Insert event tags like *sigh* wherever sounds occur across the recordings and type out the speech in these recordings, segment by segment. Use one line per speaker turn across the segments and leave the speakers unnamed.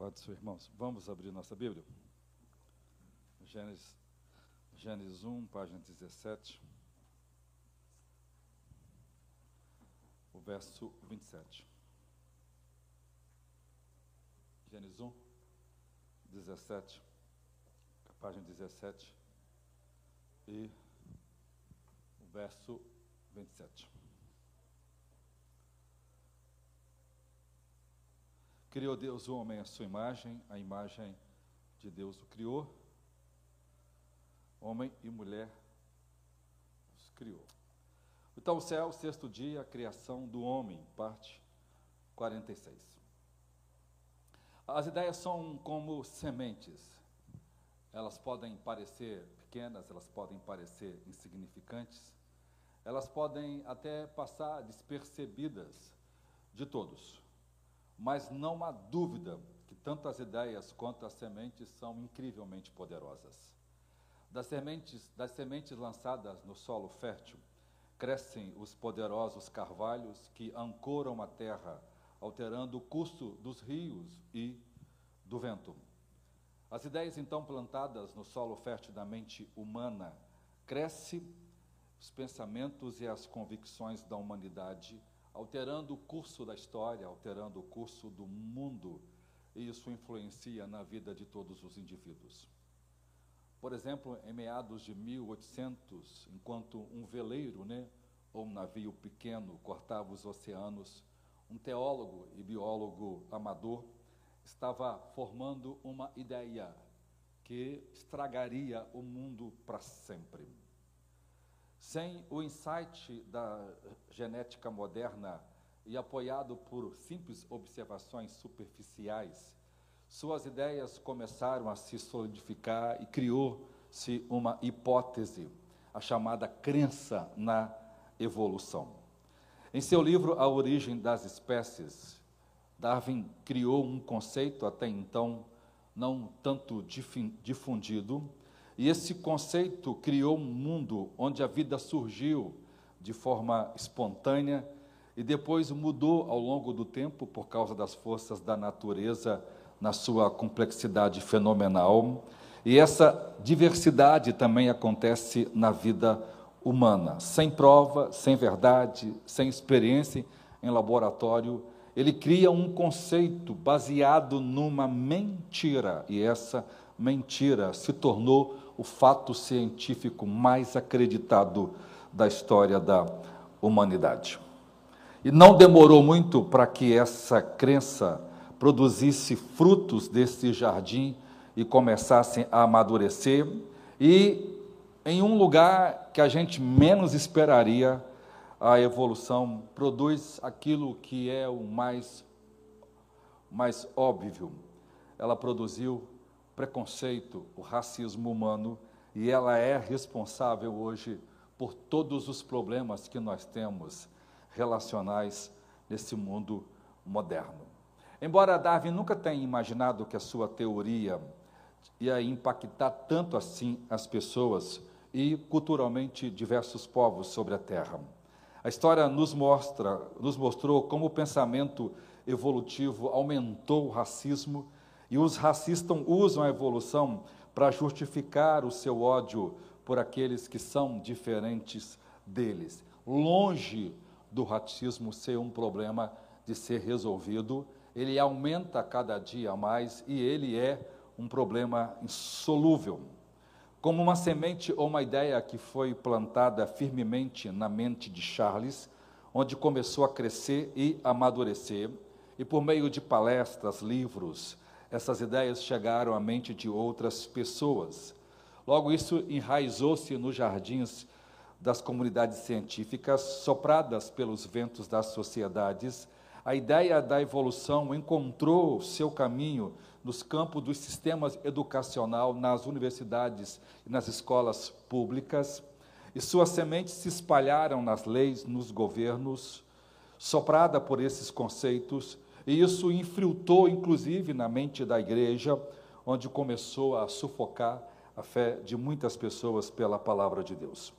Pode ser, irmãos. Vamos abrir nossa Bíblia. Gênesis, Gênesis 1, página 17. O verso 27. Gênesis 1, 17. Página 17. E o verso 27. Criou Deus o homem à sua imagem, a imagem de Deus o criou. Homem e mulher os criou. Então, o céu, sexto dia, a criação do homem, parte 46. As ideias são como sementes. Elas podem parecer pequenas, elas podem parecer insignificantes, elas podem até passar despercebidas de todos. Mas não há dúvida que tanto as ideias quanto as sementes são incrivelmente poderosas. Das sementes, das sementes lançadas no solo fértil, crescem os poderosos carvalhos que ancoram a terra, alterando o curso dos rios e do vento. As ideias então plantadas no solo fértil da mente humana crescem os pensamentos e as convicções da humanidade alterando o curso da história, alterando o curso do mundo, e isso influencia na vida de todos os indivíduos. Por exemplo, em meados de 1800, enquanto um veleiro, né, ou um navio pequeno cortava os oceanos, um teólogo e biólogo amador estava formando uma ideia que estragaria o mundo para sempre. Sem o insight da genética moderna e apoiado por simples observações superficiais, suas ideias começaram a se solidificar e criou-se uma hipótese, a chamada crença na evolução. Em seu livro A Origem das Espécies, Darwin criou um conceito até então não tanto difundido, e esse conceito criou um mundo onde a vida surgiu de forma espontânea e depois mudou ao longo do tempo por causa das forças da natureza na sua complexidade fenomenal. E essa diversidade também acontece na vida humana. Sem prova, sem verdade, sem experiência em laboratório, ele cria um conceito baseado numa mentira, e essa mentira se tornou o fato científico mais acreditado da história da humanidade. E não demorou muito para que essa crença produzisse frutos desse jardim e começassem a amadurecer, e em um lugar que a gente menos esperaria, a evolução produz aquilo que é o mais, mais óbvio. Ela produziu preconceito, o racismo humano, e ela é responsável hoje por todos os problemas que nós temos relacionais nesse mundo moderno. Embora Darwin nunca tenha imaginado que a sua teoria ia impactar tanto assim as pessoas e culturalmente diversos povos sobre a Terra. A história nos mostra, nos mostrou como o pensamento evolutivo aumentou o racismo e os racistas usam a evolução para justificar o seu ódio por aqueles que são diferentes deles. Longe do racismo ser um problema de ser resolvido, ele aumenta cada dia mais e ele é um problema insolúvel. Como uma semente ou uma ideia que foi plantada firmemente na mente de Charles, onde começou a crescer e amadurecer, e por meio de palestras, livros, essas ideias chegaram à mente de outras pessoas. Logo, isso enraizou-se nos jardins das comunidades científicas, sopradas pelos ventos das sociedades. A ideia da evolução encontrou seu caminho nos campos dos sistemas educacional, nas universidades e nas escolas públicas, e suas sementes se espalharam nas leis, nos governos, soprada por esses conceitos, e isso infiltrou, inclusive, na mente da igreja, onde começou a sufocar a fé de muitas pessoas pela palavra de Deus.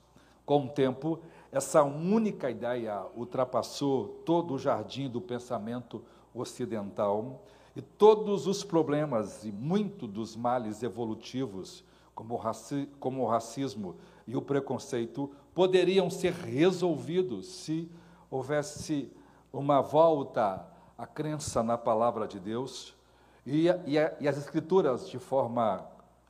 Com o tempo, essa única ideia ultrapassou todo o jardim do pensamento ocidental E todos os problemas e muito dos males evolutivos, como o, raci como o racismo e o preconceito, poderiam ser resolvidos se houvesse uma volta à crença na palavra de Deus e, e, e as Escrituras, de forma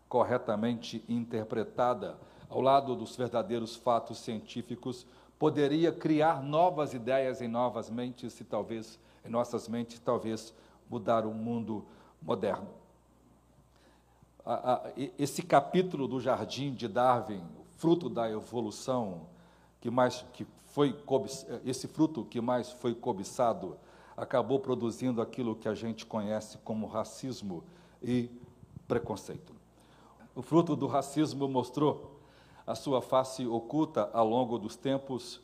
corretamente interpretada, ao lado dos verdadeiros fatos científicos, poderia criar novas ideias em novas mentes e talvez em nossas mentes, talvez mudar o mundo moderno. Esse capítulo do Jardim de Darwin, fruto da evolução, que mais que foi esse fruto que mais foi cobiçado, acabou produzindo aquilo que a gente conhece como racismo e preconceito. O fruto do racismo mostrou a sua face oculta ao longo dos tempos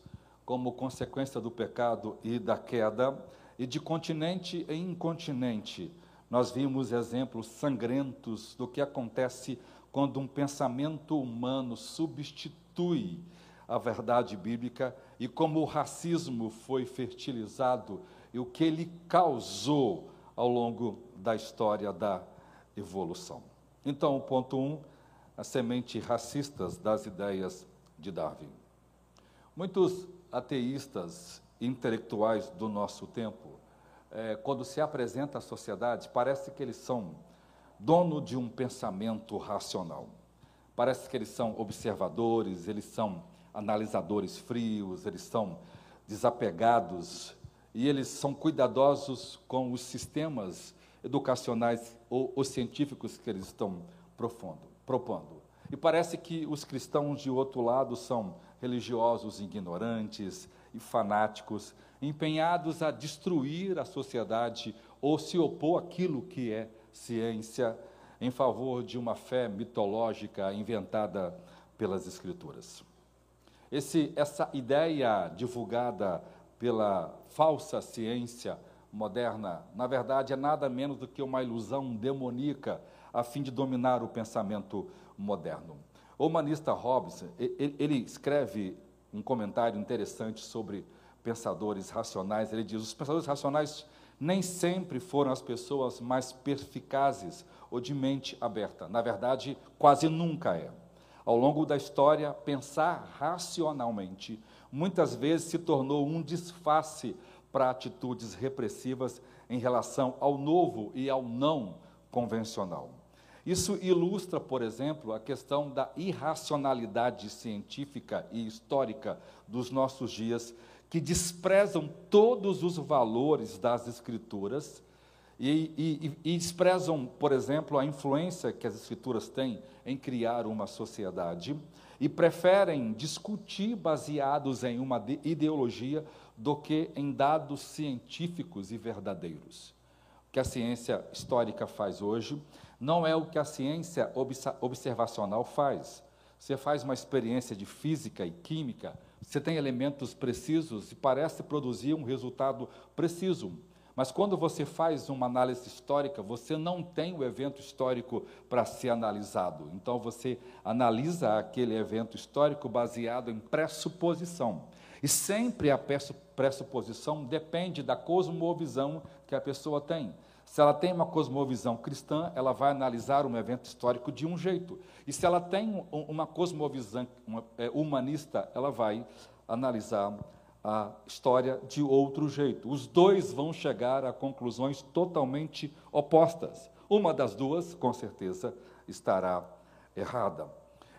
como consequência do pecado e da queda, e de continente em continente, nós vimos exemplos sangrentos do que acontece quando um pensamento humano substitui a verdade bíblica e como o racismo foi fertilizado e o que ele causou ao longo da história da evolução. Então, o ponto 1, um, as sementes racistas das ideias de Darwin. Muitos ateístas intelectuais do nosso tempo, é, quando se apresenta à sociedade, parece que eles são dono de um pensamento racional. Parece que eles são observadores, eles são analisadores frios, eles são desapegados e eles são cuidadosos com os sistemas educacionais ou, ou científicos que eles estão profundo, propondo. E parece que os cristãos de outro lado são religiosos ignorantes e fanáticos, empenhados a destruir a sociedade ou se opor àquilo que é ciência em favor de uma fé mitológica inventada pelas Escrituras. Esse, essa ideia divulgada pela falsa ciência moderna, na verdade, é nada menos do que uma ilusão demoníaca a fim de dominar o pensamento moderno. O humanista Hobbes, ele escreve um comentário interessante sobre pensadores racionais. Ele diz: os pensadores racionais nem sempre foram as pessoas mais perspicazes ou de mente aberta. Na verdade, quase nunca é. Ao longo da história, pensar racionalmente muitas vezes se tornou um disfarce para atitudes repressivas em relação ao novo e ao não convencional. Isso ilustra, por exemplo, a questão da irracionalidade científica e histórica dos nossos dias, que desprezam todos os valores das Escrituras e, e, e, desprezam, por exemplo, a influência que as Escrituras têm em criar uma sociedade e preferem discutir baseados em uma ideologia do que em dados científicos e verdadeiros. O que a ciência histórica faz hoje não é o que a ciência observacional faz. Você faz uma experiência de física e química, você tem elementos precisos e parece produzir um resultado preciso. Mas quando você faz uma análise histórica, você não tem o evento histórico para ser analisado. Então você analisa aquele evento histórico baseado em pressuposição. E sempre a pressuposição depende da cosmovisão que a pessoa tem. Se ela tem uma cosmovisão cristã, ela vai analisar um evento histórico de um jeito. E se ela tem uma cosmovisão é, humanista, ela vai analisar a história de outro jeito. Os dois vão chegar a conclusões totalmente opostas. Uma das duas, com certeza, estará errada.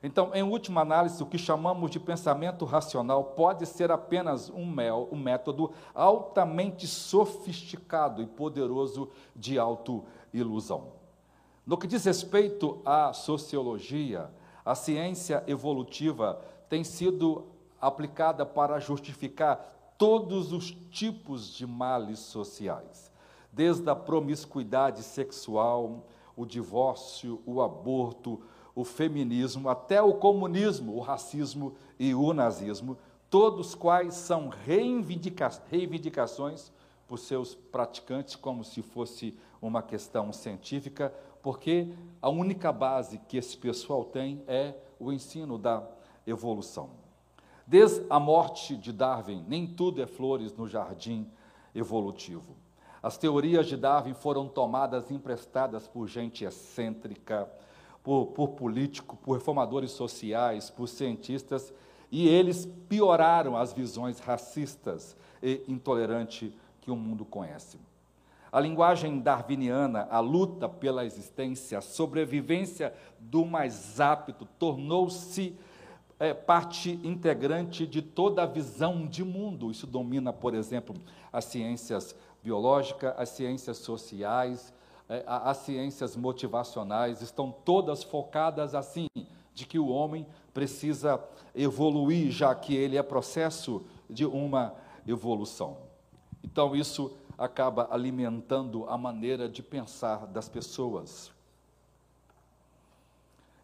Então, em última análise, o que chamamos de pensamento racional pode ser apenas um, mel, um método altamente sofisticado e poderoso de autoilusão. No que diz respeito à sociologia, a ciência evolutiva tem sido aplicada para justificar todos os tipos de males sociais, desde a promiscuidade sexual, o divórcio, o aborto, o feminismo, até o comunismo, o racismo e o nazismo, todos quais são reivindica reivindicações por seus praticantes, como se fosse uma questão científica, porque a única base que esse pessoal tem é o ensino da evolução. Desde a morte de Darwin, nem tudo é flores no jardim evolutivo. As teorias de Darwin foram tomadas emprestadas por gente excêntrica, por, por políticos, por reformadores sociais, por cientistas, e eles pioraram as visões racistas e intolerantes que o mundo conhece. A linguagem darwiniana, a luta pela existência, a sobrevivência do mais apto, tornou-se é, parte integrante de toda a visão de mundo. Isso domina, por exemplo, as ciências biológicas, as ciências sociais, é, as ciências motivacionais, estão todas focadas assim, de que o homem precisa evoluir, já que ele é processo de uma evolução. Então, isso acaba alimentando a maneira de pensar das pessoas.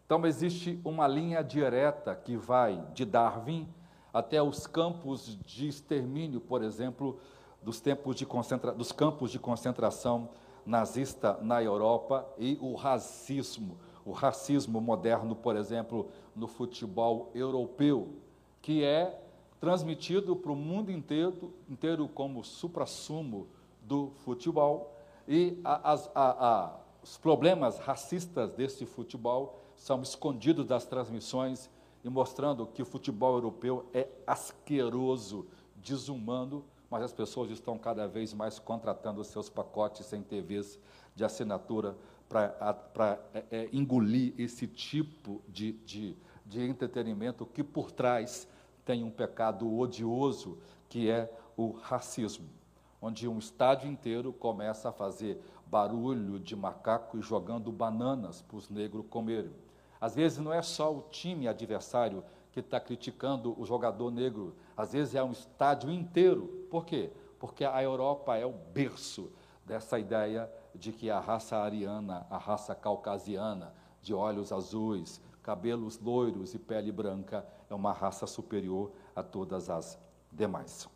Então, existe uma linha direta que vai de Darwin até os campos de extermínio, por exemplo, dos, tempos de concentra... dos campos de concentração nazista na Europa e o racismo, o racismo moderno, por exemplo, no futebol europeu, que é transmitido para o mundo inteiro, inteiro como supra-sumo do futebol. E a, a, a, os problemas racistas desse futebol são escondidos das transmissões e mostrando que o futebol europeu é asqueroso, desumano, mas as pessoas estão cada vez mais contratando seus pacotes em TVs de assinatura para é, é, engolir esse tipo de, de, de entretenimento que por trás tem um pecado odioso que é o racismo, onde um estádio inteiro começa a fazer barulho de macaco e jogando bananas para os negros comerem. Às vezes não é só o time adversário que está criticando o jogador negro, às vezes é um estádio inteiro. Por quê? Porque a Europa é o berço dessa ideia de que a raça ariana, a raça caucasiana, de olhos azuis, cabelos loiros e pele branca, é uma raça superior a todas as demais.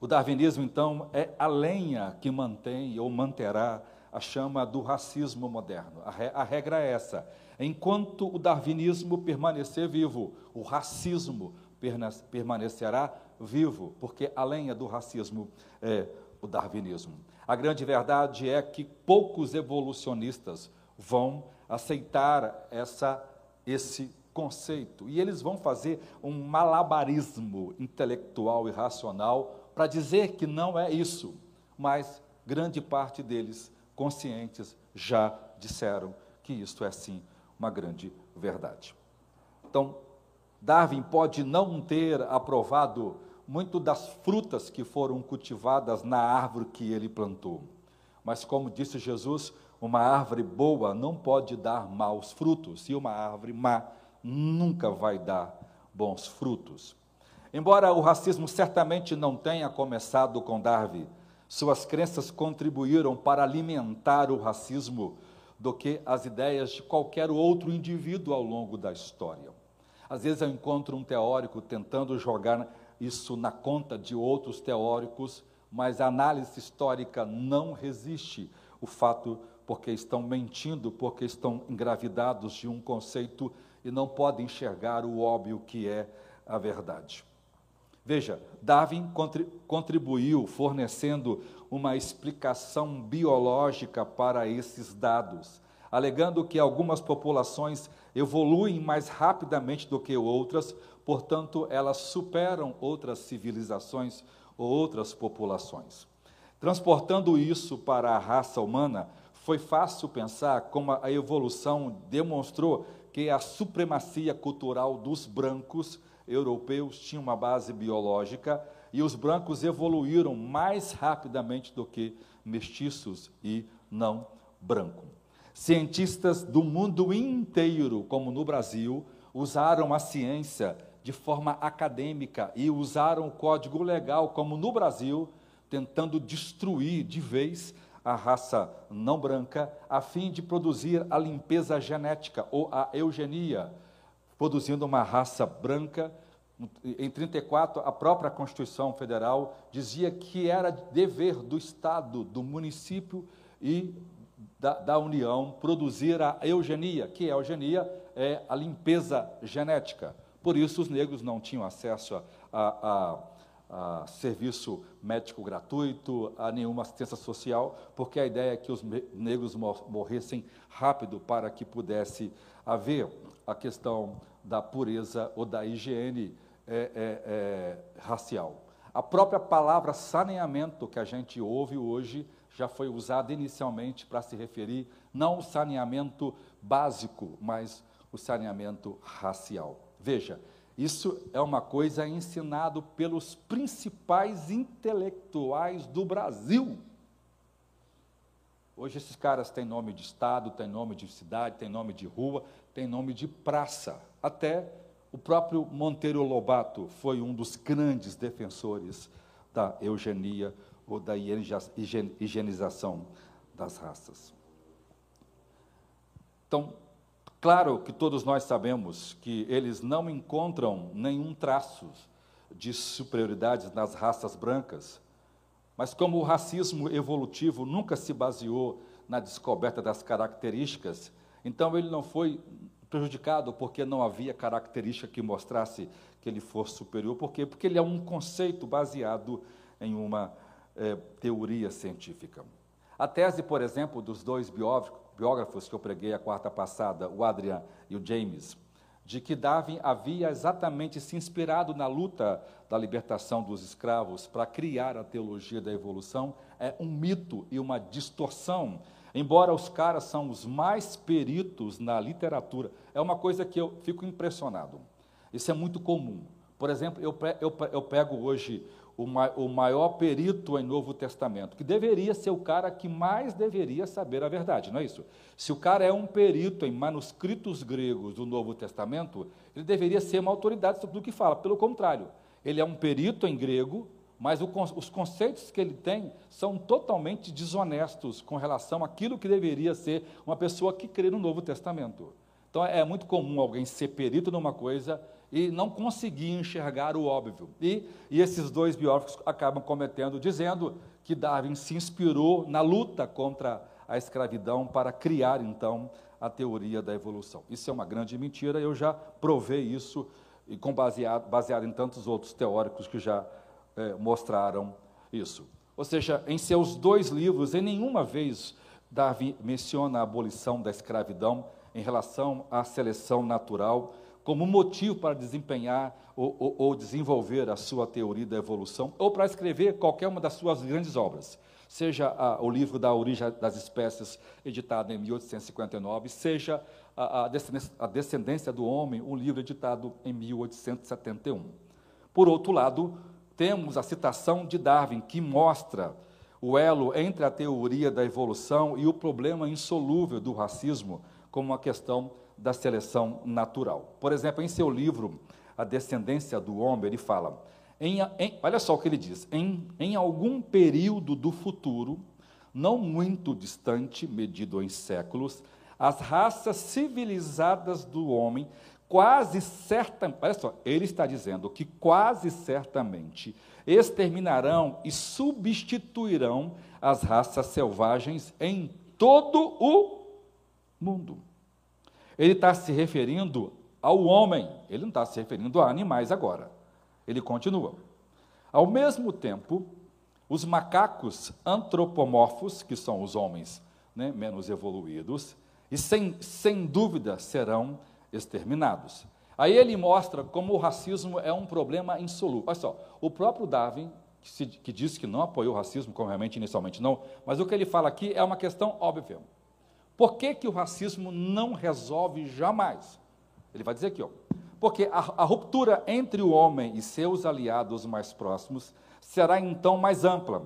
O darwinismo, então, é a lenha que mantém ou manterá a chama do racismo moderno. A, re, a regra é essa: enquanto o darwinismo permanecer vivo, o racismo permanecerá vivo, porque a lenha do racismo é o darwinismo. A grande verdade é que poucos evolucionistas vão aceitar essa, esse conceito e eles vão fazer um malabarismo intelectual e racional para dizer que não é isso, mas grande parte deles conscientes já disseram que isto é sim uma grande verdade. Então, Darwin pode não ter aprovado muito das frutas que foram cultivadas na árvore que ele plantou. Mas, como disse Jesus, uma árvore boa não pode dar maus frutos, e uma árvore má nunca vai dar bons frutos. Embora o racismo certamente não tenha começado com Darwin, suas crenças contribuíram para alimentar o racismo do que as ideias de qualquer outro indivíduo ao longo da história. Às vezes eu encontro um teórico tentando jogar isso na conta de outros teóricos, mas a análise histórica não resiste o fato porque estão mentindo, porque estão engravidados de um conceito e não podem enxergar o óbvio que é a verdade. Veja, Darwin contribuiu fornecendo uma explicação biológica para esses dados, alegando que algumas populações evoluem mais rapidamente do que outras, portanto, elas superam outras civilizações ou outras populações. Transportando isso para a raça humana, foi fácil pensar como a evolução demonstrou que a supremacia cultural dos brancos europeus tinha uma base biológica e os brancos evoluíram mais rapidamente do que mestiços e não branco. Cientistas do mundo inteiro, como no Brasil, usaram a ciência de forma acadêmica e usaram o código legal, como no Brasil, tentando destruir de vez a raça não branca, a fim de produzir a limpeza genética ou a eugenia, produzindo uma raça branca. Em 34, a própria Constituição Federal dizia que era dever do Estado, do município e da, da União produzir a eugenia, que a eugenia é a limpeza genética. Por isso, os negros não tinham acesso a, a, a serviço médico gratuito, a nenhuma assistência social, porque a ideia é que os negros morressem rápido para que pudesse haver a questão da pureza ou da higiene é, é, é, racial. A própria palavra saneamento que a gente ouve hoje já foi usada inicialmente para se referir não ao saneamento básico, mas o saneamento racial. Veja, isso é uma coisa ensinado pelos principais intelectuais do Brasil. Hoje esses caras têm nome de estado, têm nome de cidade, têm nome de rua, têm nome de praça. Até o próprio Monteiro Lobato foi um dos grandes defensores da eugenia ou da higienização das raças. Então, claro que todos nós sabemos que eles não encontram nenhum traço de superioridade nas raças brancas, mas como o racismo evolutivo nunca se baseou na descoberta das características, então ele não foi prejudicado porque não havia característica que mostrasse que ele fosse superior. Por quê? Porque ele é um conceito baseado em uma é, teoria científica. A tese, por exemplo, dos dois biógrafos que eu preguei a quarta passada, o Adrian e o James, de que Darwin havia exatamente se inspirado na luta da libertação dos escravos para criar a teologia da evolução, é um mito e uma distorção Embora os caras são os mais peritos na literatura, é uma coisa que eu fico impressionado. Isso é muito comum. Por exemplo, eu, eu, eu pego hoje o, ma, o maior perito em Novo Testamento, que deveria ser o cara que mais deveria saber a verdade, não é isso? Se o cara é um perito em manuscritos gregos do Novo Testamento, ele deveria ser uma autoridade sobre o que fala. Pelo contrário, ele é um perito em grego, mas o, os conceitos que ele tem são totalmente desonestos com relação àquilo que deveria ser uma pessoa que crê no Novo Testamento. Então é muito comum alguém ser perito numa coisa e não conseguir enxergar o óbvio. E, e esses dois biógrafos acabam cometendo, dizendo que Darwin se inspirou na luta contra a escravidão para criar, então, a teoria da evolução. Isso é uma grande mentira, eu já provei isso, e com baseado, baseado em tantos outros teóricos que já é, mostraram isso. Ou seja, em seus dois livros, em nenhuma vez Darwin menciona a abolição da escravidão em relação à seleção natural como motivo para desempenhar ou, ou, ou, desenvolver a sua teoria da evolução, ou para escrever qualquer uma das suas grandes obras, seja o livro da origem das espécies, editado em 1859, seja a, a, descendência, a descendência do homem, um livro editado em 1871. Por outro lado, temos a citação de Darwin, que mostra o elo entre a teoria da evolução e o problema insolúvel do racismo como uma questão da seleção natural. Por exemplo, em seu livro A Descendência do Homem, ele fala: em, em, olha só o que ele diz, em, em algum período do futuro, não muito distante, medido em séculos, as raças civilizadas do homem quase certamente, olha só, ele está dizendo que quase certamente exterminarão e substituirão as raças selvagens em todo o mundo. Ele está se referindo ao homem, ele não está se referindo a animais agora. Ele continua. Ao mesmo tempo, os macacos antropomorfos, que são os homens né, menos evoluídos, e sem, sem dúvida serão exterminados. Aí ele mostra como o racismo é um problema insolúvel. Olha só, o próprio Darwin, que, se, que disse que não apoiou o racismo, como realmente inicialmente não, mas o que ele fala aqui é uma questão óbvia. Por que, que o racismo não resolve jamais? Ele vai dizer aqui, ó, porque a, a ruptura entre o homem e seus aliados mais próximos será então mais ampla,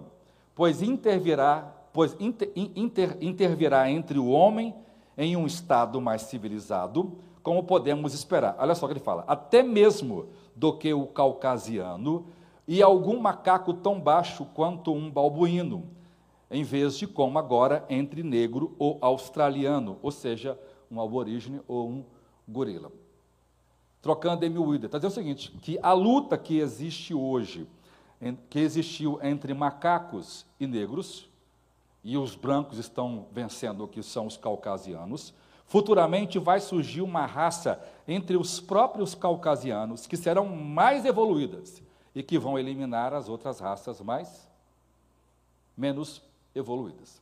pois intervirá, pois inter, inter, intervirá entre o homem em um estado mais civilizado, como podemos esperar. Olha só o que ele fala: até mesmo do que o caucasiano e algum macaco tão baixo quanto um balbuíno, em vez de como agora entre negro ou australiano, ou seja, um aborígene ou um gorila. Trocando Emil Wilder, está dizendo o seguinte, que a luta que existe hoje, que existiu entre macacos e negros, e os brancos estão vencendo, que são os caucasianos, Futuramente vai surgir uma raça entre os próprios caucasianos que serão mais evoluídas e que vão eliminar as outras raças mais menos evoluídas.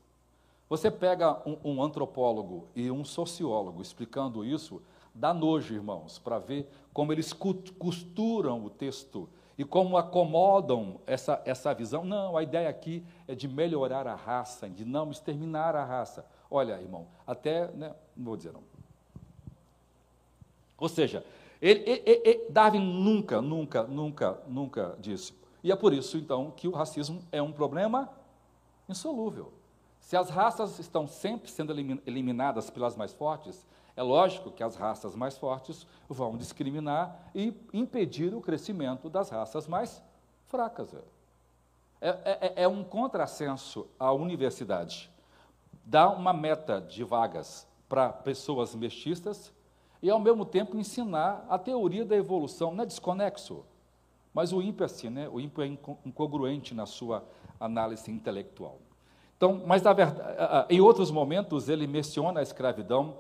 Você pega um, um antropólogo e um sociólogo explicando isso, dá nojo, irmãos, para ver como eles costuram o texto e como acomodam essa, essa visão. Não, a ideia aqui é de melhorar a raça, de não exterminar a raça. Olha, irmão, até, né, não vou dizer não. Ou seja, ele, ele, ele, Darwin nunca, nunca, nunca, nunca disse. E é por isso, então, que o racismo é um problema insolúvel. Se as raças estão sempre sendo eliminadas pelas mais fortes, é lógico que as raças mais fortes vão discriminar e impedir o crescimento das raças mais fracas. É, é, é, é um contrassenso à universidade. Dá uma meta de vagas para pessoas mestiças e, ao mesmo tempo, ensinar a teoria da evolução. Não é desconexo, mas o ímpio é assim, né? o ímpio é incongruente na sua análise intelectual. Então, mas verdade, em outros momentos ele menciona a escravidão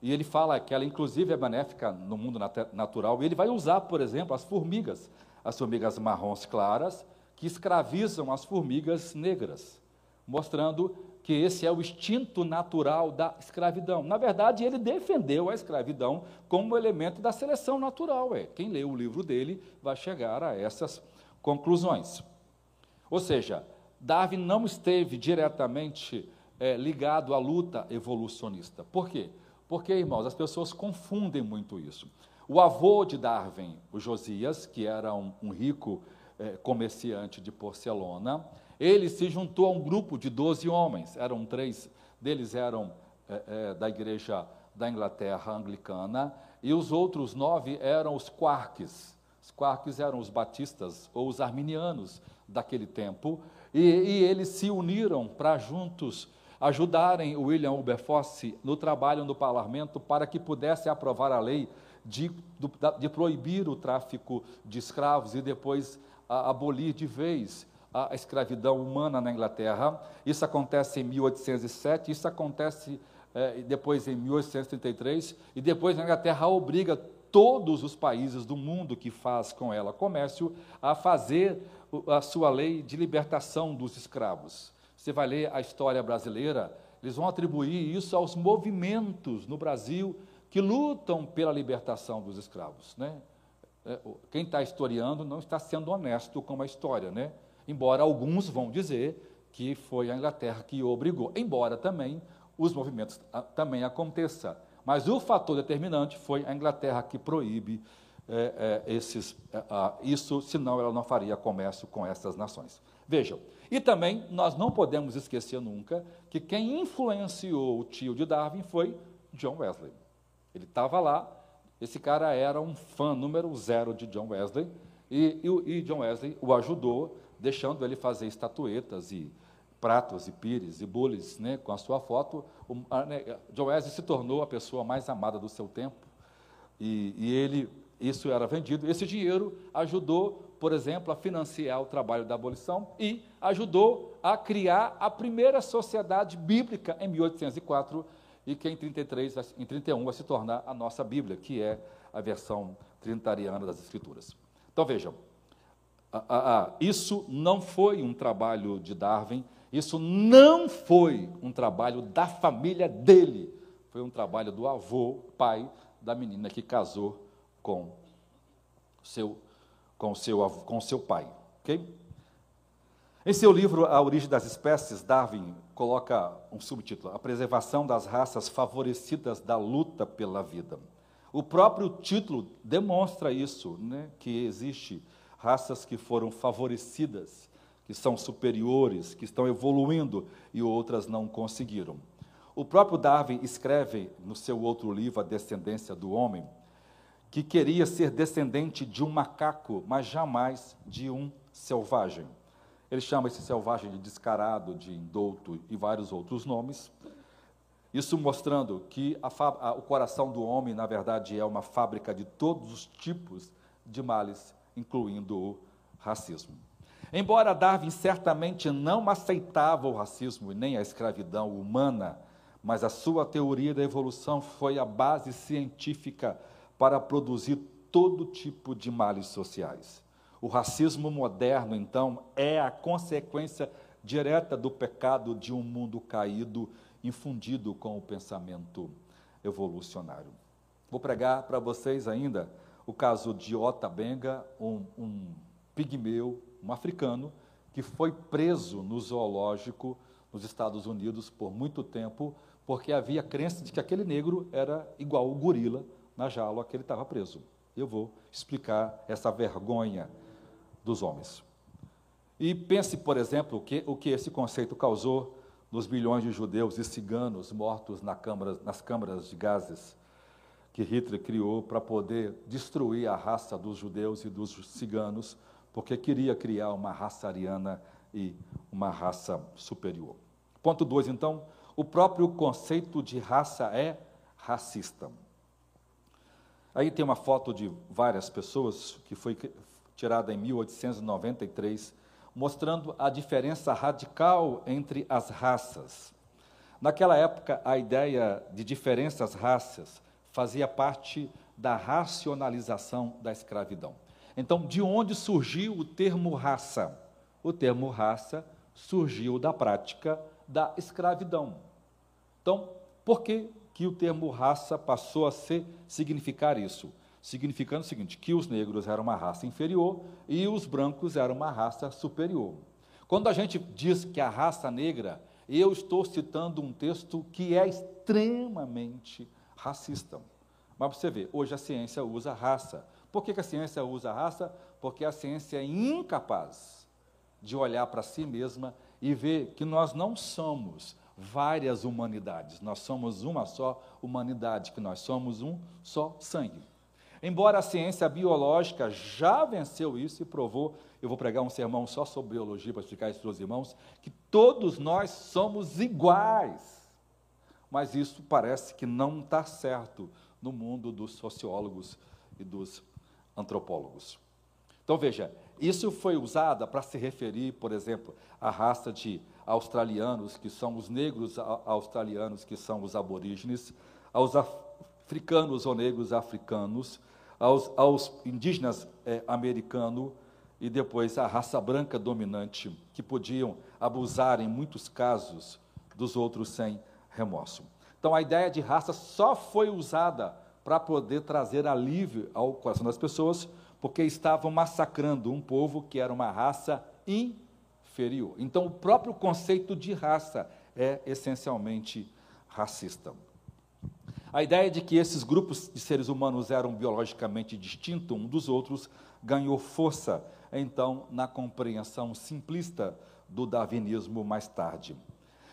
e ele fala que ela inclusive é benéfica no mundo natural. E ele vai usar, por exemplo, as formigas, as formigas marrons claras, que escravizam as formigas negras, mostrando que esse é o instinto natural da escravidão. Na verdade, ele defendeu a escravidão como elemento da seleção natural. É. Quem lê o livro dele vai chegar a essas conclusões. Ou seja, Darwin não esteve diretamente é, ligado à luta evolucionista. Por quê? Porque, irmãos, as pessoas confundem muito isso. O avô de Darwin, o Josias, que era um, um rico é, comerciante de porcelana, ele se juntou a um grupo de 12 homens, eram três deles eram é, é, da igreja da Inglaterra anglicana, e os outros nove eram os quarks. Os quarks eram os batistas ou os arminianos daquele tempo, e, e eles se uniram para juntos ajudarem William Wilberforce no trabalho no parlamento para que pudesse aprovar a lei de, de proibir o tráfico de escravos e depois a, abolir de vez a escravidão humana na Inglaterra. Isso acontece em 1807, isso acontece é, depois em 1833, e depois a Inglaterra obriga todos os países do mundo que faz com ela comércio a fazer a sua lei de libertação dos escravos. Você vai ler a história brasileira, eles vão atribuir isso aos movimentos no Brasil que lutam pela libertação dos escravos. Né? É, quem está historiando não está sendo honesto com a história, né? embora alguns vão dizer que foi a Inglaterra que obrigou, embora também os movimentos ah, também aconteçam. Mas o fator determinante foi a Inglaterra que proíbe é, é, esses, é, isso, senão ela não faria comércio com essas nações. Vejam, e também nós não podemos esquecer nunca que quem influenciou o tio de Darwin foi John Wesley. Ele estava lá, esse cara era um fã número zero de John Wesley, e, e, e John Wesley o ajudou, deixando ele fazer estatuetas e pratos e pires e bules né, com a sua foto. O, a, né, John Wesley se tornou a pessoa mais amada do seu tempo, e, e ele isso era vendido. Esse dinheiro ajudou, por exemplo, a financiar o trabalho da abolição e ajudou a criar a primeira sociedade bíblica em 1804 e que em 33, em 31 vai se tornar a nossa Bíblia, que é a versão trinitariana das Escrituras. Então vejam, isso não foi um trabalho de Darwin, isso não foi um trabalho da família dele, foi um trabalho do avô, pai da menina que casou com seu, com seu, com seu pai. Okay? Em seu livro A Origem das Espécies, Darwin coloca um subtítulo: A preservação das raças favorecidas da luta pela vida. O próprio título demonstra isso, né, que existe raças que foram favorecidas, que são superiores, que estão evoluindo e outras não conseguiram. O próprio Darwin escreve no seu outro livro, A Descendência do Homem, que queria ser descendente de um macaco, mas jamais de um selvagem. Ele chama esse selvagem de descarado, de indouto e vários outros nomes. Isso mostrando que a, a, o coração do homem, na verdade, é uma fábrica de todos os tipos de males, incluindo o racismo. Embora Darwin certamente não aceitava o racismo e nem a escravidão humana, mas a sua teoria da evolução foi a base científica para produzir todo tipo de males sociais. O racismo moderno, então, é a consequência direta do pecado de um mundo caído, infundido com o pensamento evolucionário. Vou pregar para vocês ainda o caso de Ota Benga, um, um pigmeu, um africano, que foi preso no zoológico nos Estados Unidos por muito tempo, porque havia crença de que aquele negro era igual o gorila na jaula que ele estava preso. Eu vou explicar essa vergonha dos homens. E pense, por exemplo, que, o que esse conceito causou nos milhões de judeus e ciganos mortos na câmara, nas câmaras de gases que Hitler criou para poder destruir a raça dos judeus e dos ciganos, porque queria criar uma raça ariana e uma raça superior. Ponto 2, então, o próprio conceito de raça é racista. Aí tem uma foto de várias pessoas que foi tirada em 1893, mostrando a diferença radical entre as raças. Naquela época, a ideia de diferenças raças fazia parte da racionalização da escravidão. Então, de onde surgiu o termo raça? O termo raça surgiu da prática da escravidão. Então, por que, que o termo raça passou a ser, significar isso? Significando o seguinte, que os negros eram uma raça inferior e os brancos eram uma raça superior. Quando a gente diz que a raça negra, eu estou citando um texto que é extremamente racista. Mas você vê, hoje a ciência usa raça. Por que, que a ciência usa raça? Porque a ciência é incapaz de olhar para si mesma e ver que nós não somos várias humanidades, nós somos uma só humanidade, que nós somos um só sangue. Embora a ciência biológica já venceu isso e provou, eu vou pregar um sermão só sobre biologia para explicar isso para os irmãos, que todos nós somos iguais. Mas isso parece que não está certo no mundo dos sociólogos e dos antropólogos. Então veja, isso foi usado para se referir, por exemplo, à raça de australianos, que são os negros australianos, que são os aborígenes, aos africanos ou negros africanos, aos, aos indígenas é, americanos e depois a raça branca dominante, que podiam abusar, em muitos casos, dos outros sem remorso. Então, a ideia de raça só foi usada para poder trazer alívio ao coração das pessoas, porque estavam massacrando um povo que era uma raça inferior. Então, o próprio conceito de raça é essencialmente racista. A ideia de que esses grupos de seres humanos eram biologicamente distintos um dos outros ganhou força, então, na compreensão simplista do darwinismo mais tarde.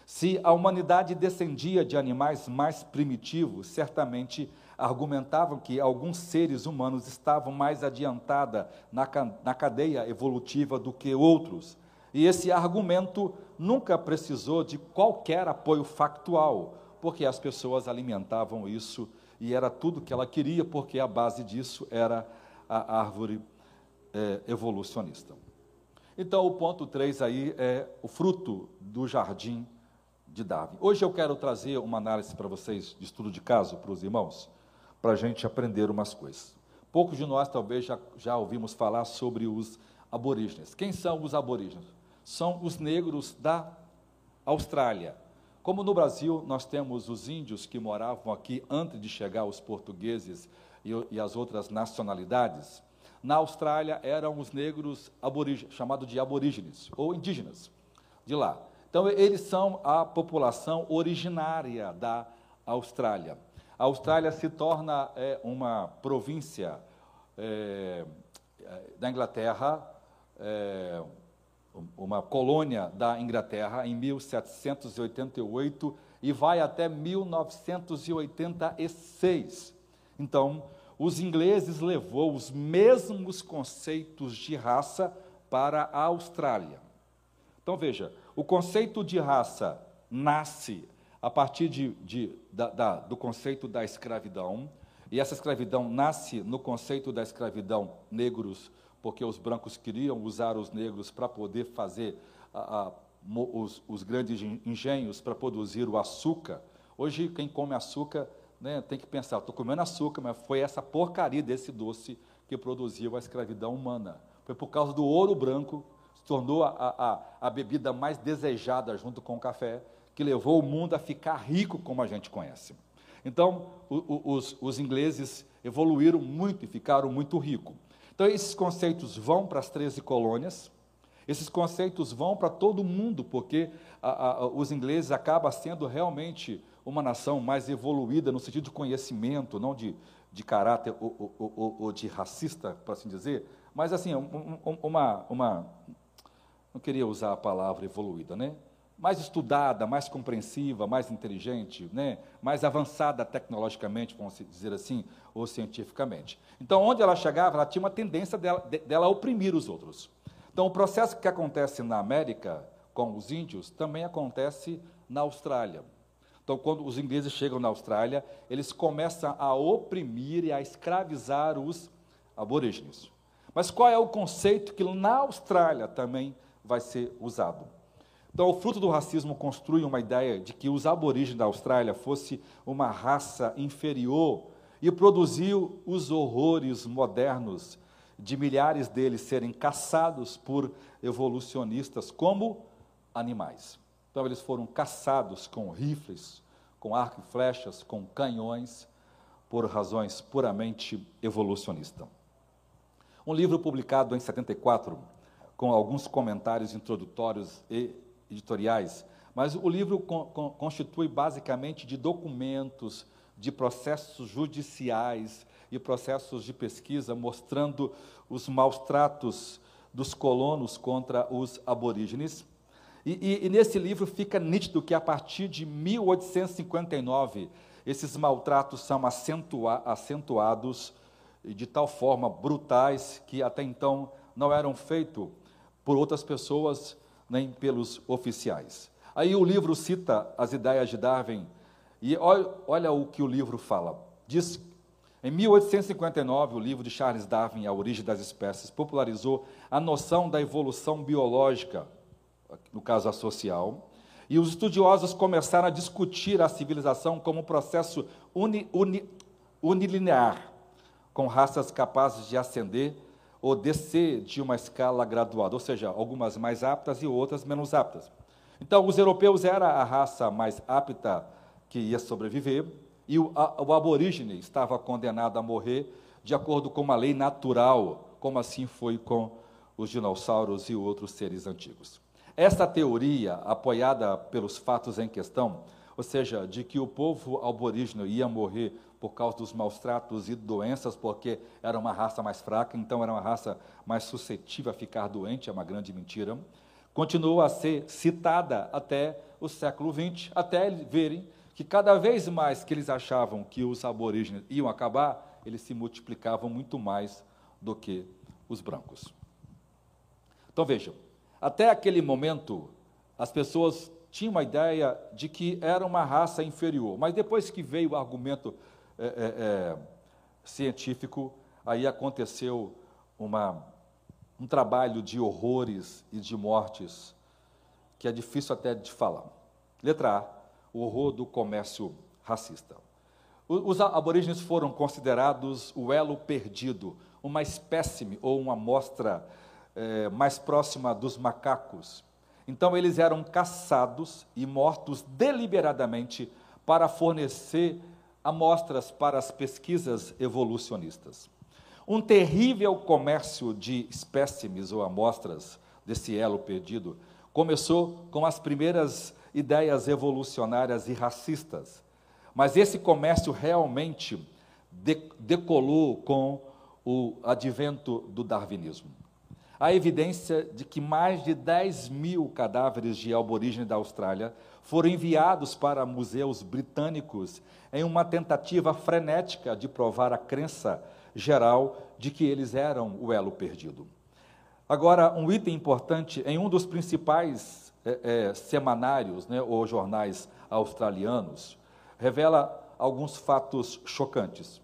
Se a humanidade descendia de animais mais primitivos, certamente argumentavam que alguns seres humanos estavam mais adiantada na, na cadeia evolutiva do que outros. E esse argumento nunca precisou de qualquer apoio factual, porque as pessoas alimentavam isso e era tudo que ela queria, porque a base disso era a árvore é, evolucionista. Então, o ponto 3 aí é o fruto do jardim de Darwin. Hoje eu quero trazer uma análise para vocês de estudo de caso para os irmãos, para a gente aprender umas coisas. Poucos de nós talvez já, já ouvimos falar sobre os aborígenes. Quem são os aborígenes? São os negros da Austrália. Como no Brasil nós temos os índios que moravam aqui antes de chegar os portugueses e, e as outras nacionalidades, na Austrália eram os negros chamados de aborígenes ou indígenas de lá. Então, eles são a população originária da Austrália. A Austrália se torna é, uma província é, da Inglaterra, é, uma colônia da Inglaterra em 1788 e vai até 1986. Então, os ingleses levou os mesmos conceitos de raça para a Austrália. Então veja, o conceito de raça nasce a partir de, de, da, da, do conceito da escravidão, e essa escravidão nasce no conceito da escravidão negros, porque os brancos queriam usar os negros para poder fazer a, a, os, os, grandes engenhos para produzir o açúcar. Hoje, quem come açúcar né, tem que pensar: estou comendo açúcar, mas foi essa porcaria desse doce que produziu a escravidão humana Foi por causa do ouro branco, se tornou a, a, bebida mais desejada junto com o café, que levou o mundo a ficar rico como a gente conhece. Então, o, o, os, os ingleses evoluíram muito e ficaram muito ricos. Então, esses conceitos vão para as 13 colônias, esses conceitos vão para todo mundo, porque a, a, os ingleses acabam sendo realmente uma nação mais evoluída no sentido de conhecimento, não de, de caráter ou, ou, ou, ou de racista, por assim dizer, mas assim, um, um, uma, uma. Não queria usar a palavra evoluída, né? mais estudada, mais compreensiva, mais inteligente, né? mais avançada tecnologicamente, vamos dizer assim, ou cientificamente. Então, onde ela chegava, ela tinha uma tendência dela, dela oprimir os outros. Então, o processo que acontece na América com os índios também acontece na Austrália. Então, quando os ingleses chegam na Austrália, eles começam a oprimir e a escravizar os aborígenes. Mas qual é o conceito que na Austrália também vai ser usado? Então, o fruto do racismo construi uma ideia de que os aborígenes da Austrália fosse uma raça inferior e produziu os horrores modernos de milhares deles serem caçados por evolucionistas como animais. Então, eles foram caçados com rifles, com arco e flechas, com canhões, por razões puramente evolucionistas. Um livro publicado em 74, com alguns comentários introdutórios e editoriais, mas o livro constitui basicamente de documentos, de processos judiciais e processos de pesquisa mostrando os maus tratos dos colonos contra os aborígenes. E, e, e, nesse livro fica nítido que a partir de 1859 esses maltratos são acentua acentuados de tal forma brutais que até então não eram feitos por outras pessoas nem pelos oficiais. Aí o livro cita as ideias de Darwin, e olha, olha o que o livro fala. Diz, em 1859, o livro de Charles Darwin, A Origem das Espécies, popularizou a noção da evolução biológica, no caso a social, e os estudiosos começaram a discutir a civilização como um processo uni, uni, unilinear, com raças capazes de ascender ou descer de uma escala graduada, ou seja, algumas mais aptas e outras menos aptas. Então, os europeus eram a raça mais apta que ia sobreviver, e o, a, o aborígene estava condenado a morrer de acordo com uma lei natural, como assim foi com os dinossauros e outros seres antigos. Esta teoria, apoiada pelos fatos em questão, ou seja, de que o povo aborígene ia morrer por causa dos maus tratos e doenças, porque era uma raça mais fraca, então era uma raça mais suscetível a ficar doente, é uma grande mentira. Continuou a ser citada até o século XX, até verem que cada vez mais que eles achavam que os aborígenes iam acabar, eles se multiplicavam muito mais do que os brancos. Então vejam, até aquele momento, as pessoas tinha uma ideia de que era uma raça inferior. Mas depois que veio o argumento é, é, é, científico, aí aconteceu uma, um trabalho de horrores e de mortes que é difícil até de falar. Letra A, o horror do comércio racista. Os aborígenes foram considerados o elo perdido, uma espécime ou uma amostra é, mais próxima dos macacos então eles eram caçados e mortos deliberadamente para fornecer amostras para as pesquisas evolucionistas. Um terrível comércio de espécimes ou amostras desse elo perdido começou com as primeiras ideias evolucionárias e racistas, mas esse comércio realmente decolou com o advento do darwinismo. Há evidência de que mais de 10 mil cadáveres de aborígenes da Austrália foram enviados para museus britânicos em uma tentativa frenética de provar a crença geral de que eles eram o elo perdido. Agora, um item importante, em um dos principais é, é, semanários né, ou jornais australianos, revela alguns fatos chocantes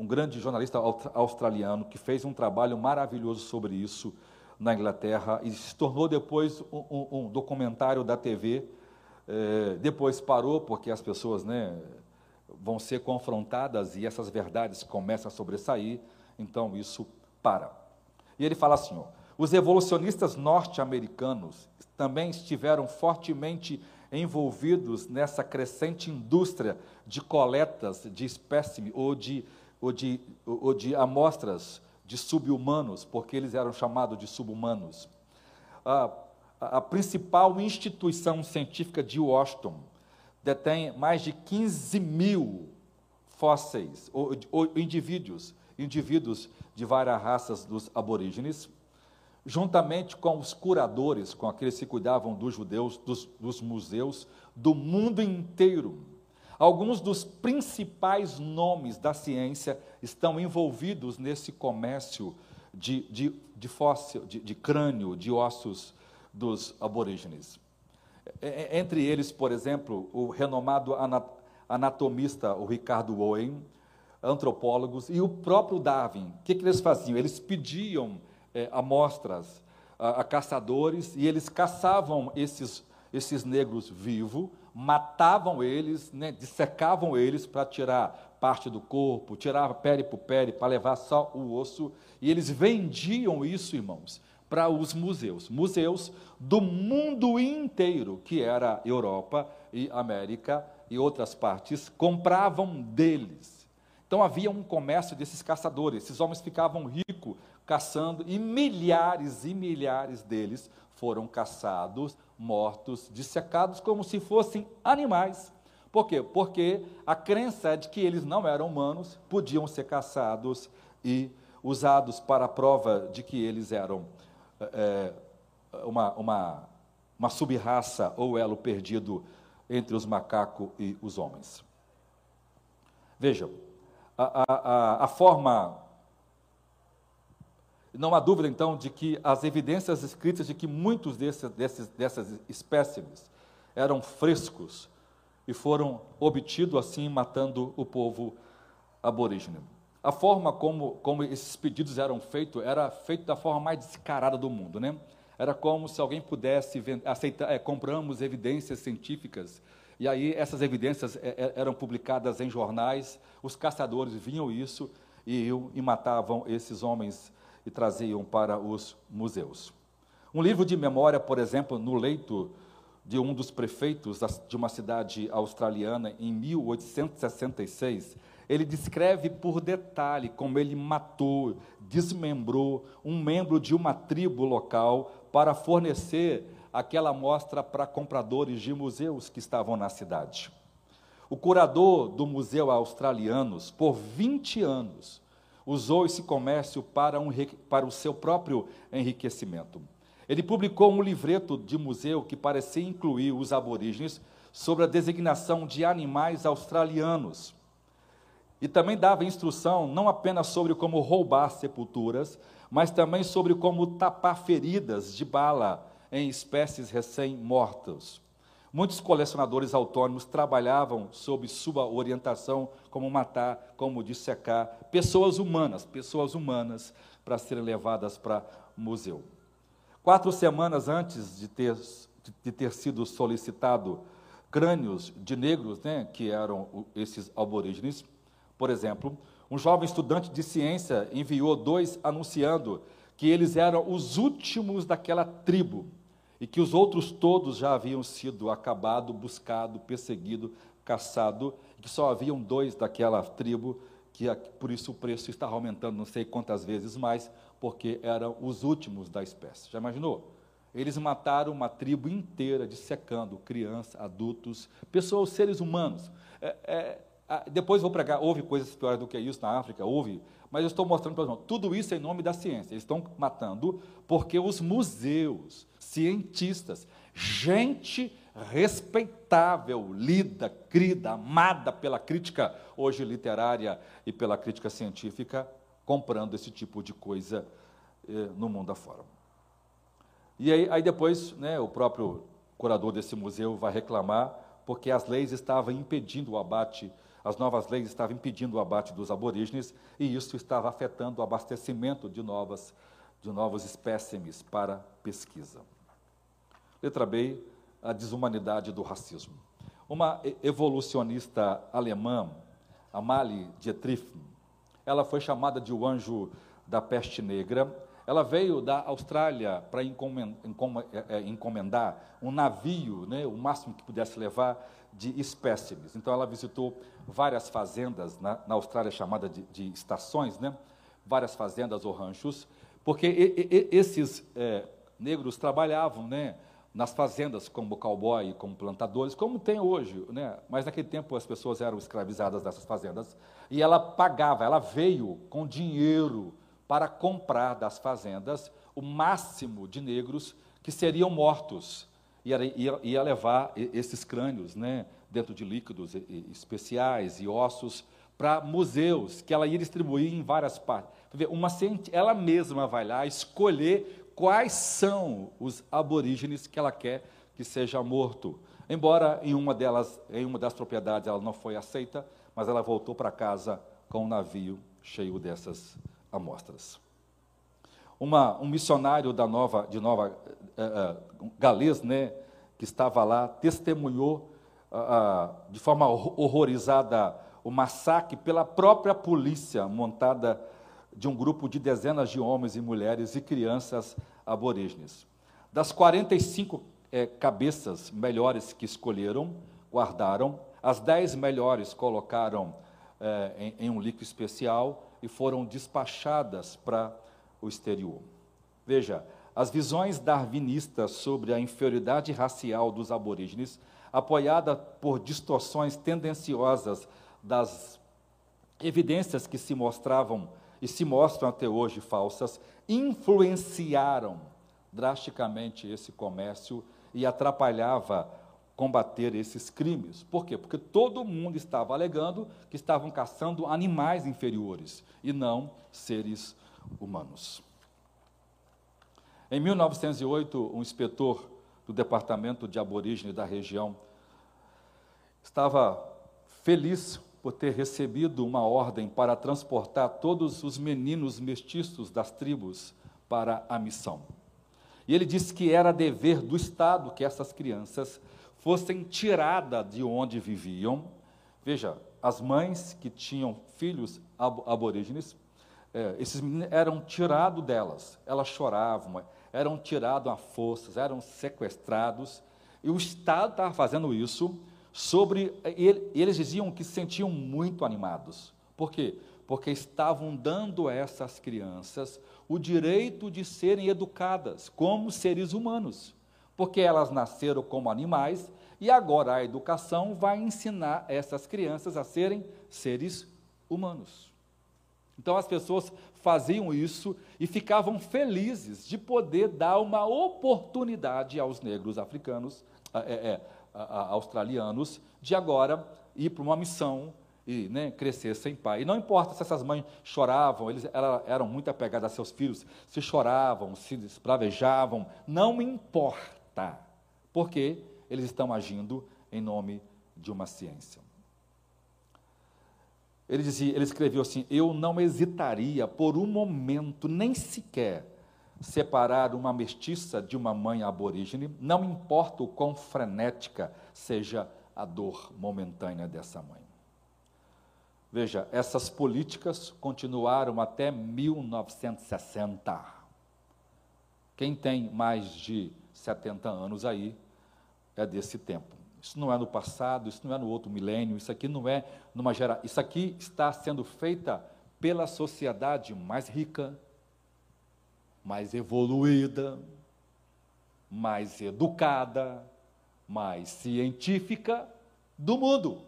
um grande jornalista australiano que fez um trabalho maravilhoso sobre isso na Inglaterra e se tornou depois um, um, um documentário da TV. É, depois parou porque as pessoas né, vão ser confrontadas e essas verdades começam a sobressair, então isso para. E ele fala assim: ó, os evolucionistas norte-americanos também estiveram fortemente envolvidos nessa crescente indústria de coletas de espécime ou de, ou de, ou de amostras de subhumanos, porque eles eram chamados de subhumanos. A, a principal instituição científica de Washington detém mais de 15 mil fósseis, ou, ou indivíduos, indivíduos de várias raças dos aborígenes, juntamente com os curadores, com aqueles que cuidavam dos judeus, dos, dos museus do mundo inteiro. Alguns dos principais nomes da ciência estão envolvidos nesse comércio de, de, de fóssil, de, de crânio, de ossos dos aborígenes. Entre eles, por exemplo, o renomado anatomista, o Ricardo Owen, antropólogos, e o próprio Darwin. O que, que eles faziam? Eles pediam é, amostras a, a, caçadores e eles caçavam esses, esses negros vivos, matavam eles, né, dissecavam eles para tirar parte do corpo, tirar pele por pele, para levar só o osso, e eles vendiam isso, irmãos, para os museus, museus do mundo inteiro, que era Europa e América e outras partes, compravam deles. Então havia um comércio desses caçadores, esses homens ficavam ricos caçando e milhares e milhares deles foram caçados, mortos, dissecados como se fossem animais. Por quê? Porque a crença é de que eles não eram humanos, podiam ser caçados e usados para a prova de que eles eram é, uma, uma, uma sub-raça ou elo perdido entre os macacos e os homens. Vejam, a, a, a forma. Não há dúvida, então, de que as evidências escritas de que muitos desses, desses, dessas espécimes eram frescos e foram obtidos assim, matando o povo aborígene. A forma como, como esses pedidos eram feitos era feito da forma mais descarada do mundo, né? Era como se alguém pudesse aceitar, é, compramos evidências científicas e aí essas evidências é, é, eram publicadas em jornais, os caçadores viam isso e, e matavam esses homens e traziam para os museus. Um livro de memória, por exemplo, no leito de um dos prefeitos de uma cidade australiana em 1866, ele descreve por detalhe como ele matou, desmembrou um membro de uma tribo local para fornecer aquela amostra para compradores de museus que estavam na cidade. O curador do Museu Australianos, por 20 anos, usou esse comércio para, um, para o seu próprio enriquecimento. Ele publicou um livreto de museu que parecia incluir os aborígenes sobre a designação de animais australianos e também dava instrução não apenas sobre como roubar sepulturas, mas também sobre como tapar feridas de bala em espécies recém-mortas. Muitos colecionadores autônomos trabalhavam sob sua orientação como matar, como dissecar pessoas humanas, pessoas humanas para serem levadas para museu. Quatro semanas antes de ter, de ter sido solicitado crânios de negros, né, que eram esses aborígenes, por exemplo, um jovem estudante de ciência enviou dois anunciando que eles eram os últimos daquela tribo e que os outros todos já haviam sido acabado, buscado, perseguido, caçado, e que só haviam dois daquela tribo, que por isso o preço está aumentando não sei quantas vezes mais, porque eram os últimos da espécie. Já imaginou? Eles mataram uma tribo inteira, dissecando crianças, adultos, pessoas, seres humanos. É, é, depois vou pregar, houve coisas piores do que isso na África, houve, mas eu estou mostrando para vocês, tudo isso é em nome da ciência. Eles estão matando porque os museus, cientistas, gente respeitável, lida, crida, amada pela crítica hoje literária e pela crítica científica, comprando esse tipo de coisa eh, no mundo afora. E aí, aí depois, né, o próprio curador desse museu vai reclamar porque as leis estavam impedindo o abate as novas leis estavam impedindo o abate dos aborígenes e isso estava afetando o abastecimento de, novas, de novos espécimes para pesquisa. Letra B, a desumanidade do racismo. Uma evolucionista alemã, Amalie Dietrich, ela foi chamada de o anjo da peste negra. Ela veio da Austrália para é, é, encomendar um navio, né, o máximo que pudesse levar de espécimes. Então, ela visitou várias fazendas na, na Austrália, chamada de, de, estações, né, várias fazendas ou ranchos, porque e, e, esses é, negros trabalhavam né, nas fazendas como cowboy, como plantadores, como tem hoje, né? mas naquele tempo as pessoas eram escravizadas nessas fazendas, e ela pagava, ela veio com dinheiro para comprar das fazendas o máximo de negros que seriam mortos. Ia, ia, ia levar esses crânios né, dentro de líquidos especiais e ossos para museus, que ela ia distribuir em várias partes. Uma, ela mesma vai lá escolher quais são os aborígenes que ela quer que seja morto. Embora em uma delas, em uma das propriedades, ela não foi aceita, mas ela voltou para casa com um navio cheio dessas amostras. Uma, um missionário da nova, de Nova uh, uh, Gales, né, que estava lá, testemunhou uh, de forma horrorizada o massacre pela própria polícia montada de um grupo de dezenas de homens e mulheres e crianças aborígenes. Das 45 é, cabeças melhores que escolheram, guardaram, as 10 melhores colocaram é, em, em um líquido especial e foram despachadas para o exterior. Veja, as visões darwinistas sobre a inferioridade racial dos aborígenes, apoiada por distorções tendenciosas das evidências que se mostravam e se mostram até hoje falsas, influenciaram drasticamente esse comércio e atrapalhava combater esses crimes. Por quê? Porque todo mundo estava alegando que estavam caçando animais inferiores e não seres humanos. Em 1908, um inspetor do Departamento de Aborígenes da região estava feliz por ter recebido uma ordem para transportar todos os meninos mestiços das tribos para a missão. E ele disse que era dever do Estado que essas crianças fossem tiradas de onde viviam. Veja, as mães que tinham filhos aborígenes, é, esses meninos eram tirados delas, elas choravam, eram tirados a forças, eram sequestrados, e o Estado estava fazendo isso sobre. eles diziam que se sentiam muito animados. Por quê? Porque estavam dando a essas crianças o direito de serem educadas como seres humanos porque elas nasceram como animais e agora a educação vai ensinar essas crianças a serem seres humanos. Então as pessoas faziam isso e ficavam felizes de poder dar uma oportunidade aos negros africanos, é, é, australianos, de agora ir para uma missão e né, crescer sem pai. E não importa se essas mães choravam, eles eram muito apegadas a seus filhos, se choravam, se espravejavam, não importa. Porque eles estão agindo em nome de uma ciência. Ele, dizia, ele escreveu assim: Eu não hesitaria por um momento, nem sequer, separar uma mestiça de uma mãe aborígene, não importa o quão frenética seja a dor momentânea dessa mãe. Veja, essas políticas continuaram até 1960. Quem tem mais de 70 anos aí é desse tempo. Isso não é no passado, isso não é no outro milênio, isso aqui não é numa geração. Isso aqui está sendo feita pela sociedade mais rica, mais evoluída, mais educada, mais científica do mundo,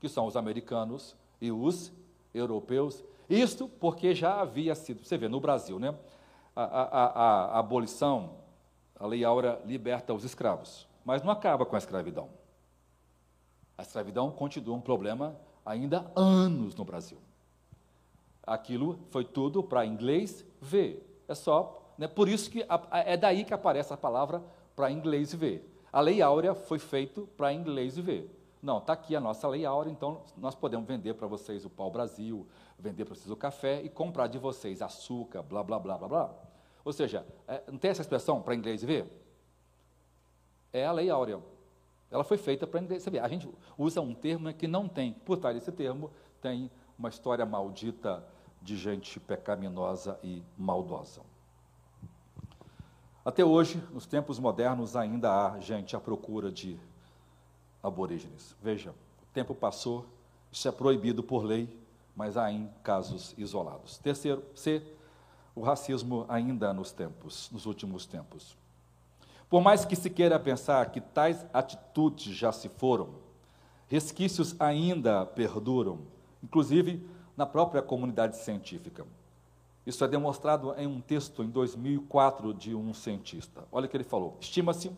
que são os americanos e os europeus. Isto porque já havia sido, você vê, no Brasil, né? A, a, a, a abolição a Lei Áurea liberta os escravos, mas não acaba com a escravidão. A escravidão continua um problema ainda há anos no Brasil. Aquilo foi tudo para inglês ver. É só, né, por isso que a, é daí que aparece a palavra para inglês ver. A Lei Áurea foi feita para inglês ver. Não, está aqui a nossa Lei Áurea, então nós podemos vender para vocês o pau Brasil, vender para vocês o café e comprar de vocês açúcar, blá, blá, blá, blá, blá. Ou seja, é, não tem essa expressão para inglês ver? É a lei áurea. Ela foi feita para inglês ver. A gente usa um termo que não tem. Por trás desse termo tem uma história maldita de gente pecaminosa e maldosa. Até hoje, nos tempos modernos, ainda há gente à procura de aborígenes. Veja, o tempo passou, isso é proibido por lei, mas há em casos isolados. Terceiro, C, o racismo ainda nos tempos, nos últimos tempos. Por mais que se queira pensar que tais atitudes já se foram, resquícios ainda perduram, inclusive na própria comunidade científica. Isso é demonstrado em um texto em 2004 de um cientista. Olha o que ele falou. Estima-se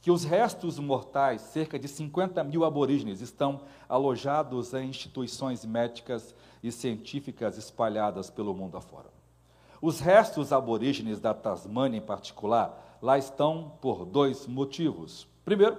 que os restos mortais, cerca de 50 mil aborígenes, estão alojados em instituições médicas e científicas espalhadas pelo mundo afora. Os restos aborígenes da Tasmânia, em particular, lá estão por dois motivos. Primeiro,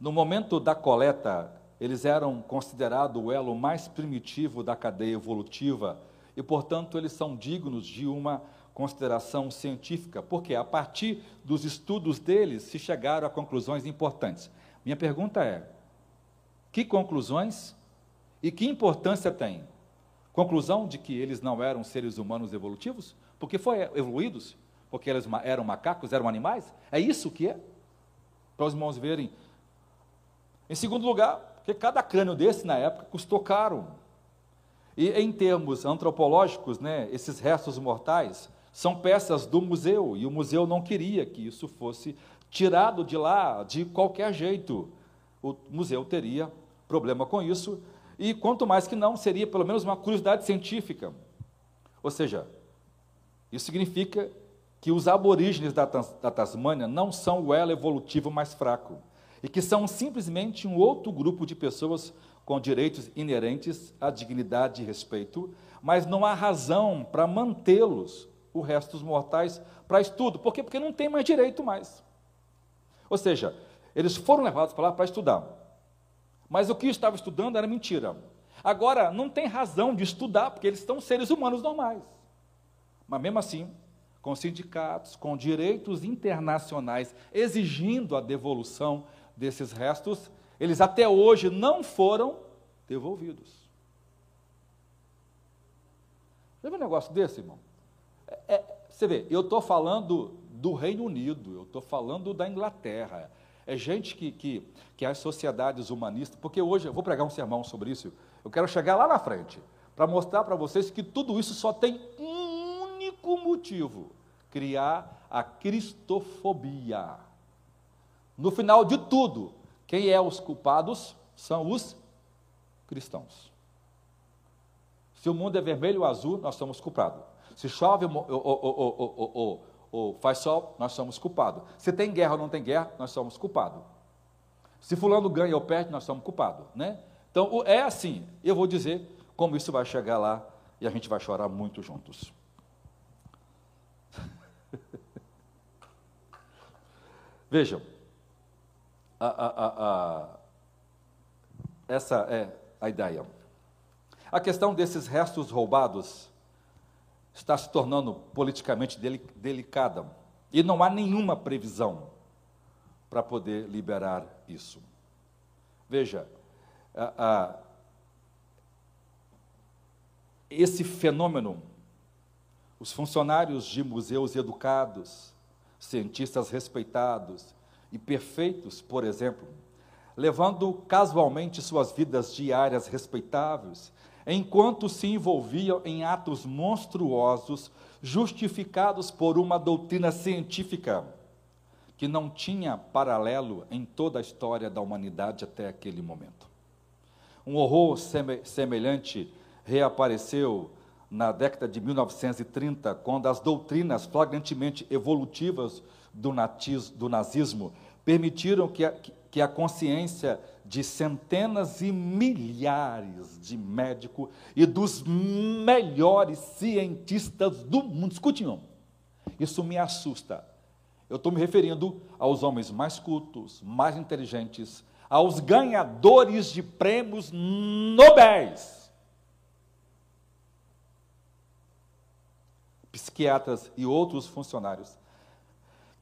no momento da coleta, eles eram considerados o elo mais primitivo da cadeia evolutiva e, portanto, eles são dignos de uma consideração científica, porque a partir dos estudos deles se chegaram a conclusões importantes. Minha pergunta é: que conclusões e que importância tem? Conclusão de que eles não eram seres humanos evolutivos? Porque foram evoluídos? Porque eles eram macacos, eram animais? É isso que é? Para os irmãos verem. Em segundo lugar, porque cada crânio desse na época custou caro. E em termos antropológicos, né, esses restos mortais são peças do museu, e o museu não queria que isso fosse tirado de lá de qualquer jeito. O museu teria problema com isso, e quanto mais que não, seria pelo menos uma curiosidade científica. Ou seja, isso significa que os aborígenes da, da Tasmânia não são o elo evolutivo mais fraco, e que são simplesmente um outro grupo de pessoas com direitos inerentes à dignidade e respeito, mas não há razão para mantê-los, o resto dos mortais, para estudo. Por quê? Porque não tem mais direito mais. Ou seja, eles foram levados para lá para estudar. Mas o que estava estudando era mentira. Agora, não tem razão de estudar, porque eles estão seres humanos normais. Mas mesmo assim, com sindicatos, com direitos internacionais exigindo a devolução desses restos, eles até hoje não foram devolvidos. Você vê um negócio desse, irmão? É, é, você vê, eu estou falando do Reino Unido, eu estou falando da Inglaterra. É gente que, que, que as sociedades humanistas, porque hoje eu vou pregar um sermão sobre isso, eu quero chegar lá na frente, para mostrar para vocês que tudo isso só tem um único motivo: criar a cristofobia. No final de tudo, quem é os culpados são os cristãos. Se o mundo é vermelho ou azul, nós somos culpados. Se chove ou, ou, ou, faz sol, nós somos culpados. Se tem guerra ou não tem guerra, nós somos culpados. Se fulano ganha ou perde, nós somos culpados. Né? Então, é assim. Eu vou dizer como isso vai chegar lá e a gente vai chorar muito juntos. *laughs* Vejam, a, a, a, essa é a ideia. A questão desses restos roubados está se tornando politicamente delicada e não há nenhuma previsão para poder liberar isso. Veja, esse fenômeno, os funcionários de museus educados, cientistas respeitados, e perfeitos, por exemplo, levando casualmente suas vidas diárias respeitáveis, enquanto se envolviam em atos monstruosos justificados por uma doutrina científica que não tinha paralelo em toda a história da humanidade até aquele momento. Um horror semelhante reapareceu na década de 1930, quando as doutrinas flagrantemente evolutivas do, do nazismo permitiram que a, que a consciência de centenas e milhares de médicos e dos melhores cientistas do mundo. Escute, isso me assusta. Eu estou me referindo aos homens mais cultos, mais inteligentes, aos ganhadores de prêmios nobéis. Psiquiatras e outros funcionários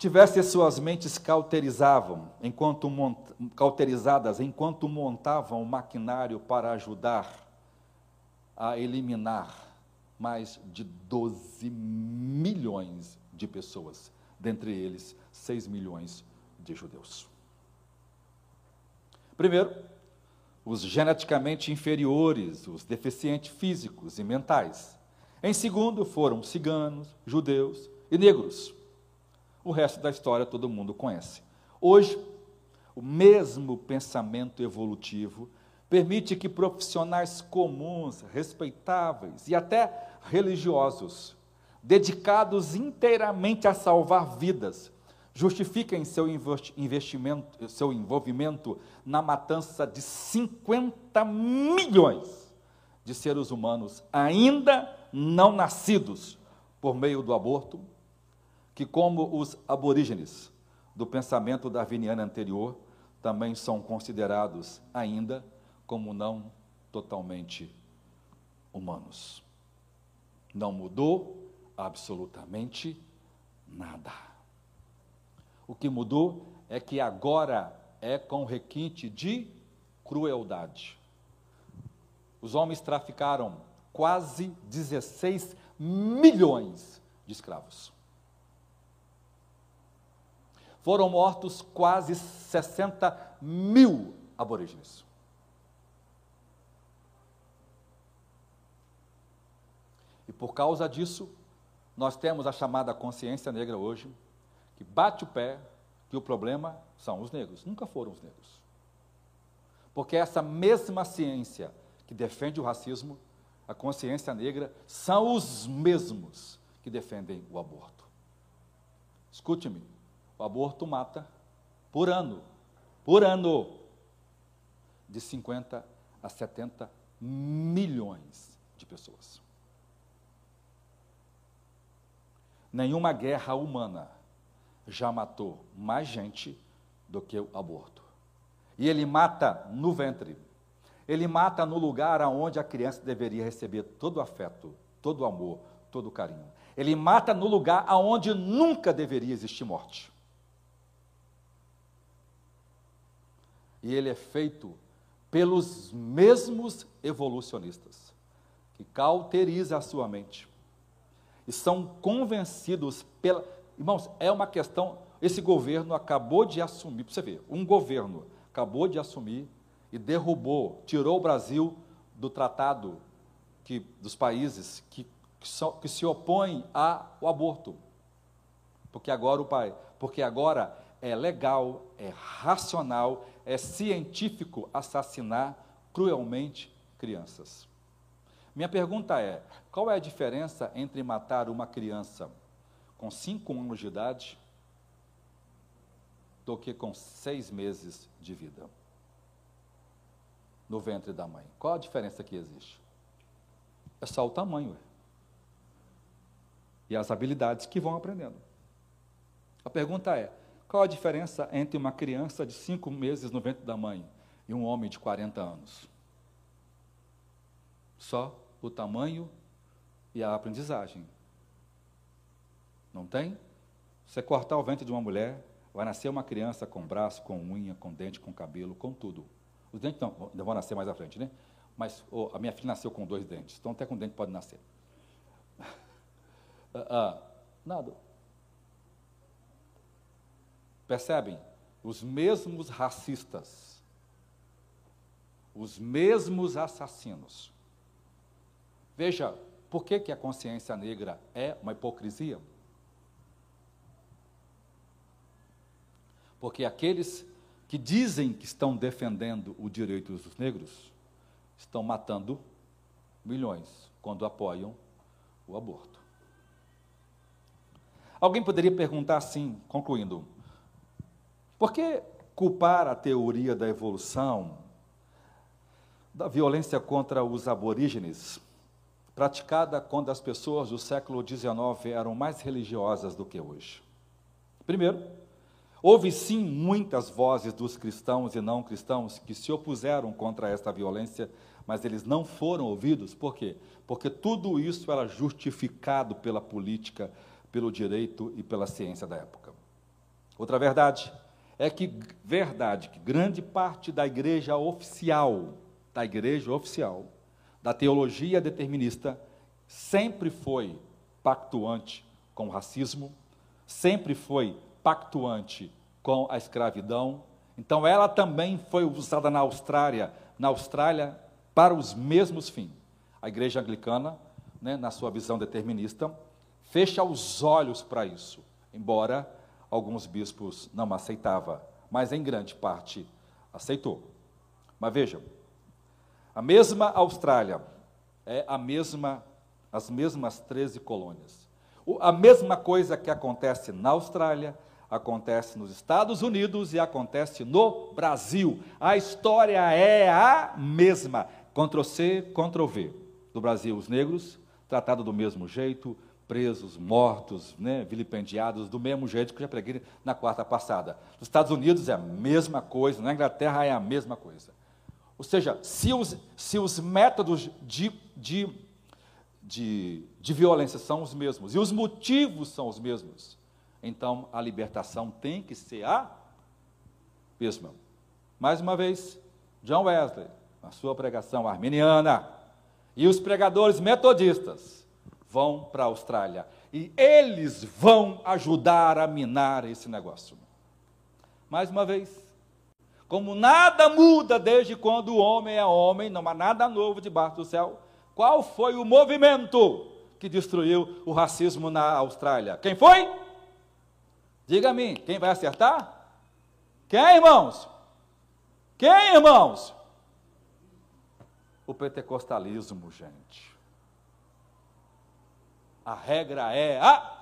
tivesse suas mentes cauterizavam, enquanto mont, cauterizadas enquanto montavam o maquinário para ajudar a eliminar mais de 12 milhões de pessoas dentre eles 6 milhões de judeus. Primeiro, os geneticamente inferiores, os deficientes físicos e mentais. Em segundo, foram ciganos, judeus e negros. O resto da história todo mundo conhece. Hoje, o mesmo pensamento evolutivo permite que profissionais comuns, respeitáveis e até religiosos, dedicados inteiramente a salvar vidas, justifiquem seu investimento, seu envolvimento na matança de 50 milhões de seres humanos ainda não nascidos por meio do aborto, que como os aborígenes do pensamento darwiniano anterior, também são considerados ainda como não totalmente humanos. Não mudou absolutamente nada. O que mudou é que agora é com requinte de crueldade. Os homens traficaram quase 16 milhões de escravos. Foram mortos quase 60 mil aborígenes. E por causa disso, nós temos a chamada consciência negra hoje, que bate o pé que o problema são os negros. Nunca foram os negros. Porque essa mesma ciência que defende o racismo, a consciência negra, são os mesmos que defendem o aborto. Escute-me, o aborto mata por ano, por ano, de 50 a 70 milhões de pessoas. Nenhuma guerra humana já matou mais gente do que o aborto. E ele mata no ventre. Ele mata no lugar onde a criança deveria receber todo o afeto, todo o amor, todo o carinho. Ele mata no lugar onde nunca deveria existir morte. E ele é feito pelos mesmos evolucionistas, que cauteriza a sua mente, e são convencidos pela. Irmãos, é uma questão. Esse governo acabou de assumir, para você ver, um governo acabou de assumir e derrubou, tirou o Brasil do tratado que, dos países que, que, que se opõem ao aborto. Porque agora o pai, porque agora é legal, é racional, é científico assassinar cruelmente crianças. Minha pergunta é: qual é a diferença entre matar uma criança com cinco anos de idade do que com seis meses de vida no ventre da mãe? Qual a diferença que existe? É só o tamanho e as habilidades que vão aprendendo. A pergunta é: qual a diferença entre uma criança de cinco meses no ventre da mãe e um homem de 40 anos? Só o tamanho e a aprendizagem. Não tem? Você cortar o ventre de uma mulher, vai nascer uma criança com braço, com unha, com dente, com cabelo, com tudo. Os dentes não, ainda vão nascer mais à frente, né? Mas oh, a minha filha nasceu com dois dentes, então até com dente pode nascer. *laughs* ah, ah, nada. Percebem? Os mesmos racistas, os mesmos assassinos, Veja, por que, que a consciência negra é uma hipocrisia? Porque aqueles que dizem que estão defendendo o direito dos negros estão matando milhões quando apoiam o aborto. Alguém poderia perguntar assim, concluindo: por que culpar a teoria da evolução, da violência contra os aborígenes, praticada quando as pessoas do século XIX eram mais religiosas do que hoje. Primeiro, houve sim muitas vozes dos cristãos e não cristãos que se opuseram contra esta violência, mas eles não foram ouvidos. Por quê? Porque tudo isso era justificado pela política, pelo direito e pela ciência da época. Outra verdade é que verdade que grande parte da igreja oficial, da igreja oficial, da teologia determinista sempre foi pactuante com o racismo, sempre foi pactuante com a escravidão. Então ela também foi usada na Austrália, na Austrália para os mesmos fins. A igreja anglicana, né, na sua visão determinista, fecha os olhos para isso, embora alguns bispos não aceitavam, mas em grande parte aceitou. Mas vejam, a mesma Austrália é a mesma, as mesmas 13 colônias. A mesma coisa que acontece na Austrália, acontece nos Estados Unidos e acontece no Brasil. A história é a mesma. Ctrl C, Ctrl V. No Brasil, os negros, tratados do mesmo jeito, presos, mortos, né, vilipendiados, do mesmo jeito que eu já preguei na quarta passada. Nos Estados Unidos é a mesma coisa, na Inglaterra é a mesma coisa. Ou seja, se os, se os métodos de, de, de, de violência são os mesmos e os motivos são os mesmos, então a libertação tem que ser a mesma. Mais uma vez, John Wesley, na sua pregação arminiana, e os pregadores metodistas, vão para a Austrália. E eles vão ajudar a minar esse negócio. Mais uma vez, como nada muda desde quando o homem é homem, não há nada novo debaixo do céu, qual foi o movimento que destruiu o racismo na Austrália? Quem foi? Diga a mim, quem vai acertar? Quem, irmãos? Quem, irmãos? O pentecostalismo, gente a regra é a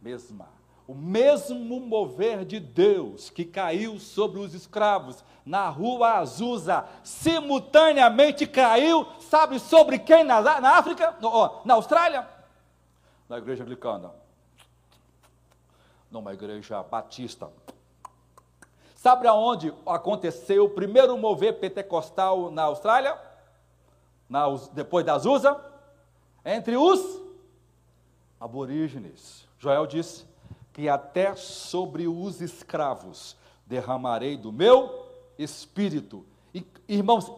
mesma. O mesmo mover de Deus que caiu sobre os escravos na rua Azusa, simultaneamente caiu, sabe sobre quem na, na África? No, na Austrália? Na igreja anglicana. Numa igreja batista. Sabe aonde aconteceu o primeiro mover pentecostal na Austrália? Na, depois da Azusa? Entre os aborígenes. Joel disse que até sobre os escravos derramarei do meu espírito. E, irmãos,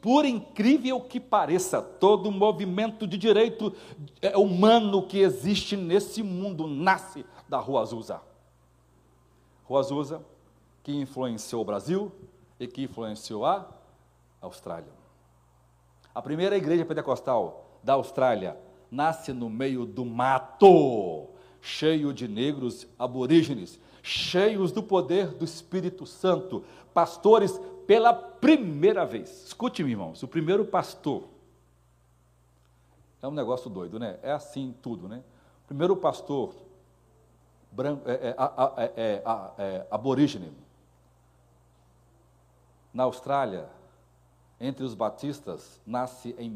por incrível que pareça, todo movimento de direito é, humano que existe nesse mundo nasce da Rua Azusa. Rua Azusa, que influenciou o Brasil e que influenciou a Austrália. A primeira igreja pentecostal da Austrália nasce no meio do mato, cheio de negros aborígenes, cheios do poder do Espírito Santo, pastores pela primeira vez. Escute-me, irmãos, o primeiro pastor. É um negócio doido, né? É assim tudo, né? O primeiro pastor branco, é, é, é, é, aborígene na Austrália, entre os batistas, nasce em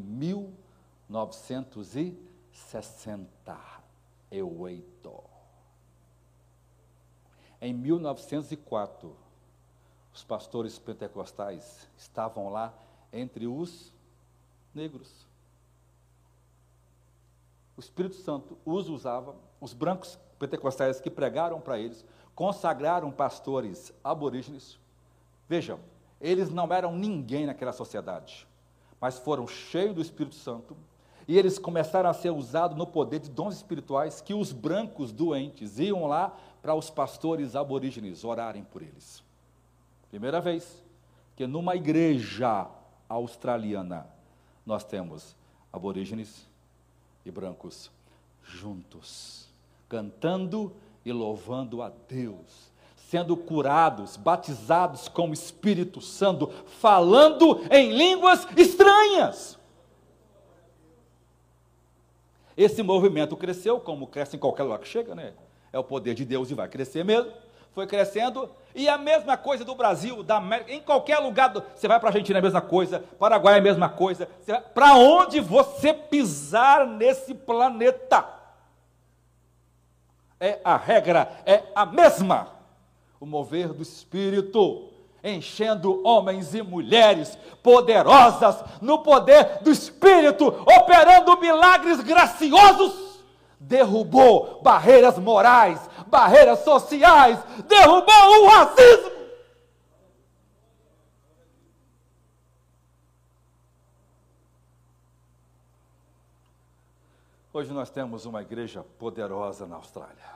1968. Em 1904, os pastores pentecostais estavam lá entre os negros. O Espírito Santo os usava, os brancos pentecostais que pregaram para eles, consagraram pastores aborígenes. Vejam, eles não eram ninguém naquela sociedade, mas foram cheios do Espírito Santo, e eles começaram a ser usados no poder de dons espirituais que os brancos doentes iam lá para os pastores aborígenes orarem por eles. Primeira vez que numa igreja australiana nós temos aborígenes e brancos juntos, cantando e louvando a Deus, sendo curados, batizados com o Espírito Santo, falando em línguas estranhas. Esse movimento cresceu, como cresce em qualquer lugar que chega, né? É o poder de Deus e vai crescer mesmo. Foi crescendo. E a mesma coisa do Brasil, da América, em qualquer lugar. Do, você vai para a Argentina é a mesma coisa, Paraguai é a mesma coisa. Para onde você pisar nesse planeta? É a regra, é a mesma. O mover do Espírito enchendo homens e mulheres poderosas no poder do Espírito, operando milagres graciosos, derrubou barreiras morais, barreiras sociais, derrubou o racismo. Hoje nós temos uma igreja poderosa na Austrália.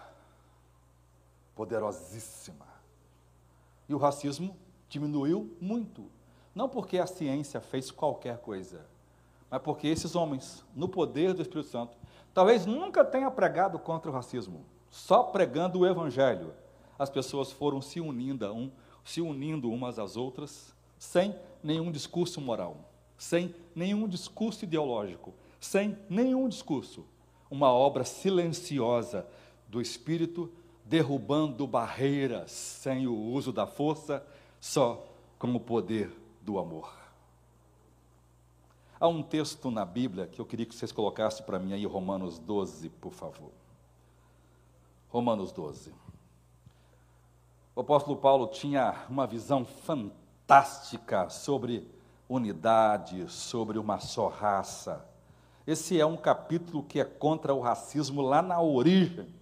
poderosíssima. E o racismo diminuiu muito. Não porque a ciência fez qualquer coisa, mas porque esses homens, no poder do Espírito Santo, talvez nunca tenham pregado contra o racismo, só pregando o Evangelho. As pessoas foram se unindo, um, se unindo umas às outras, sem nenhum discurso moral, sem nenhum discurso ideológico, sem nenhum discurso. Uma obra silenciosa do Espírito, derrubando barreiras sem o uso da força, só com o poder do amor. Há um texto na Bíblia que eu queria que vocês colocassem para mim aí, Romanos 12, por favor. Romanos 12. O apóstolo Paulo tinha uma visão fantástica sobre unidade, sobre uma só raça. Esse é um capítulo que é contra o racismo lá na origem.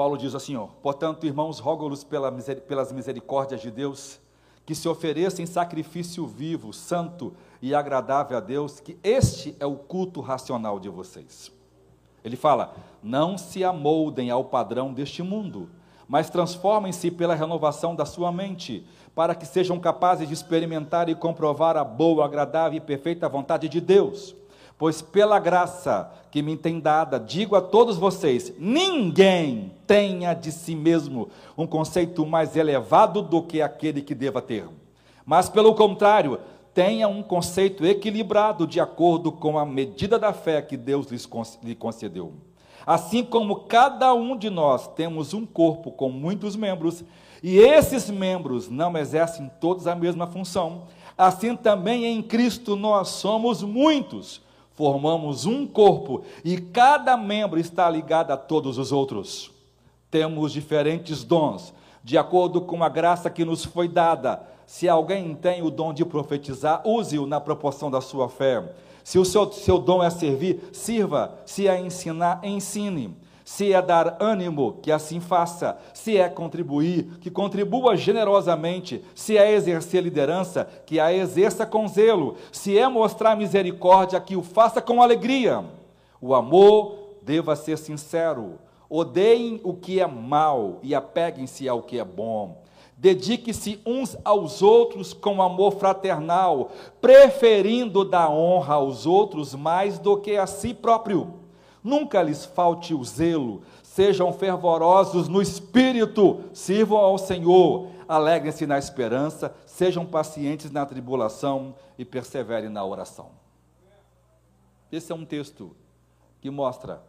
Paulo diz assim: ó, portanto, irmãos, rogo-lhes pelas misericórdias de Deus que se ofereça em sacrifício vivo, santo e agradável a Deus, que este é o culto racional de vocês. Ele fala: não se amoldem ao padrão deste mundo, mas transformem-se pela renovação da sua mente, para que sejam capazes de experimentar e comprovar a boa, agradável e perfeita vontade de Deus. Pois pela graça que me tem dada, digo a todos vocês: ninguém tenha de si mesmo um conceito mais elevado do que aquele que deva ter. Mas, pelo contrário, tenha um conceito equilibrado de acordo com a medida da fé que Deus lhe concedeu. Assim como cada um de nós temos um corpo com muitos membros, e esses membros não exercem todos a mesma função, assim também em Cristo nós somos muitos formamos um corpo e cada membro está ligado a todos os outros. Temos diferentes dons, de acordo com a graça que nos foi dada. Se alguém tem o dom de profetizar, use-o na proporção da sua fé. Se o seu, seu dom é servir, sirva. Se é ensinar, ensine. Se é dar ânimo, que assim faça. Se é contribuir, que contribua generosamente. Se é exercer liderança, que a exerça com zelo. Se é mostrar misericórdia, que o faça com alegria. O amor deva ser sincero. Odeiem o que é mal e apeguem-se ao que é bom. Dedique-se uns aos outros com amor fraternal, preferindo dar honra aos outros mais do que a si próprio Nunca lhes falte o zelo, sejam fervorosos no espírito, sirvam ao Senhor, alegrem-se na esperança, sejam pacientes na tribulação e perseverem na oração. Esse é um texto que mostra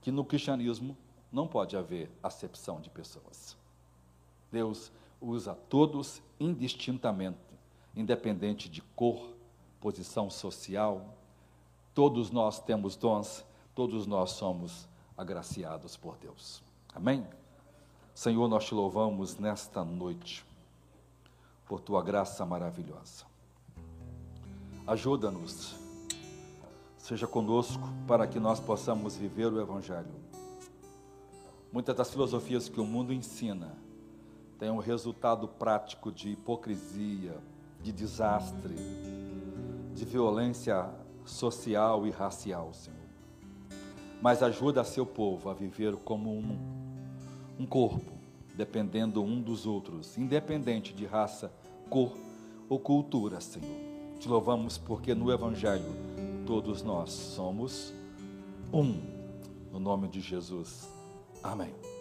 que no cristianismo não pode haver acepção de pessoas. Deus usa todos indistintamente, independente de cor, posição social. Todos nós temos dons todos nós somos agraciados por Deus. Amém? Senhor, nós te louvamos nesta noite por tua graça maravilhosa. Ajuda-nos, seja conosco para que nós possamos viver o Evangelho. Muitas das filosofias que o mundo ensina têm um resultado prático de hipocrisia, de desastre, de violência social e racial, Senhor mas ajuda seu povo a viver como um, um corpo, dependendo um dos outros, independente de raça, cor ou cultura, Senhor. Te louvamos porque no Evangelho todos nós somos um. No nome de Jesus. Amém.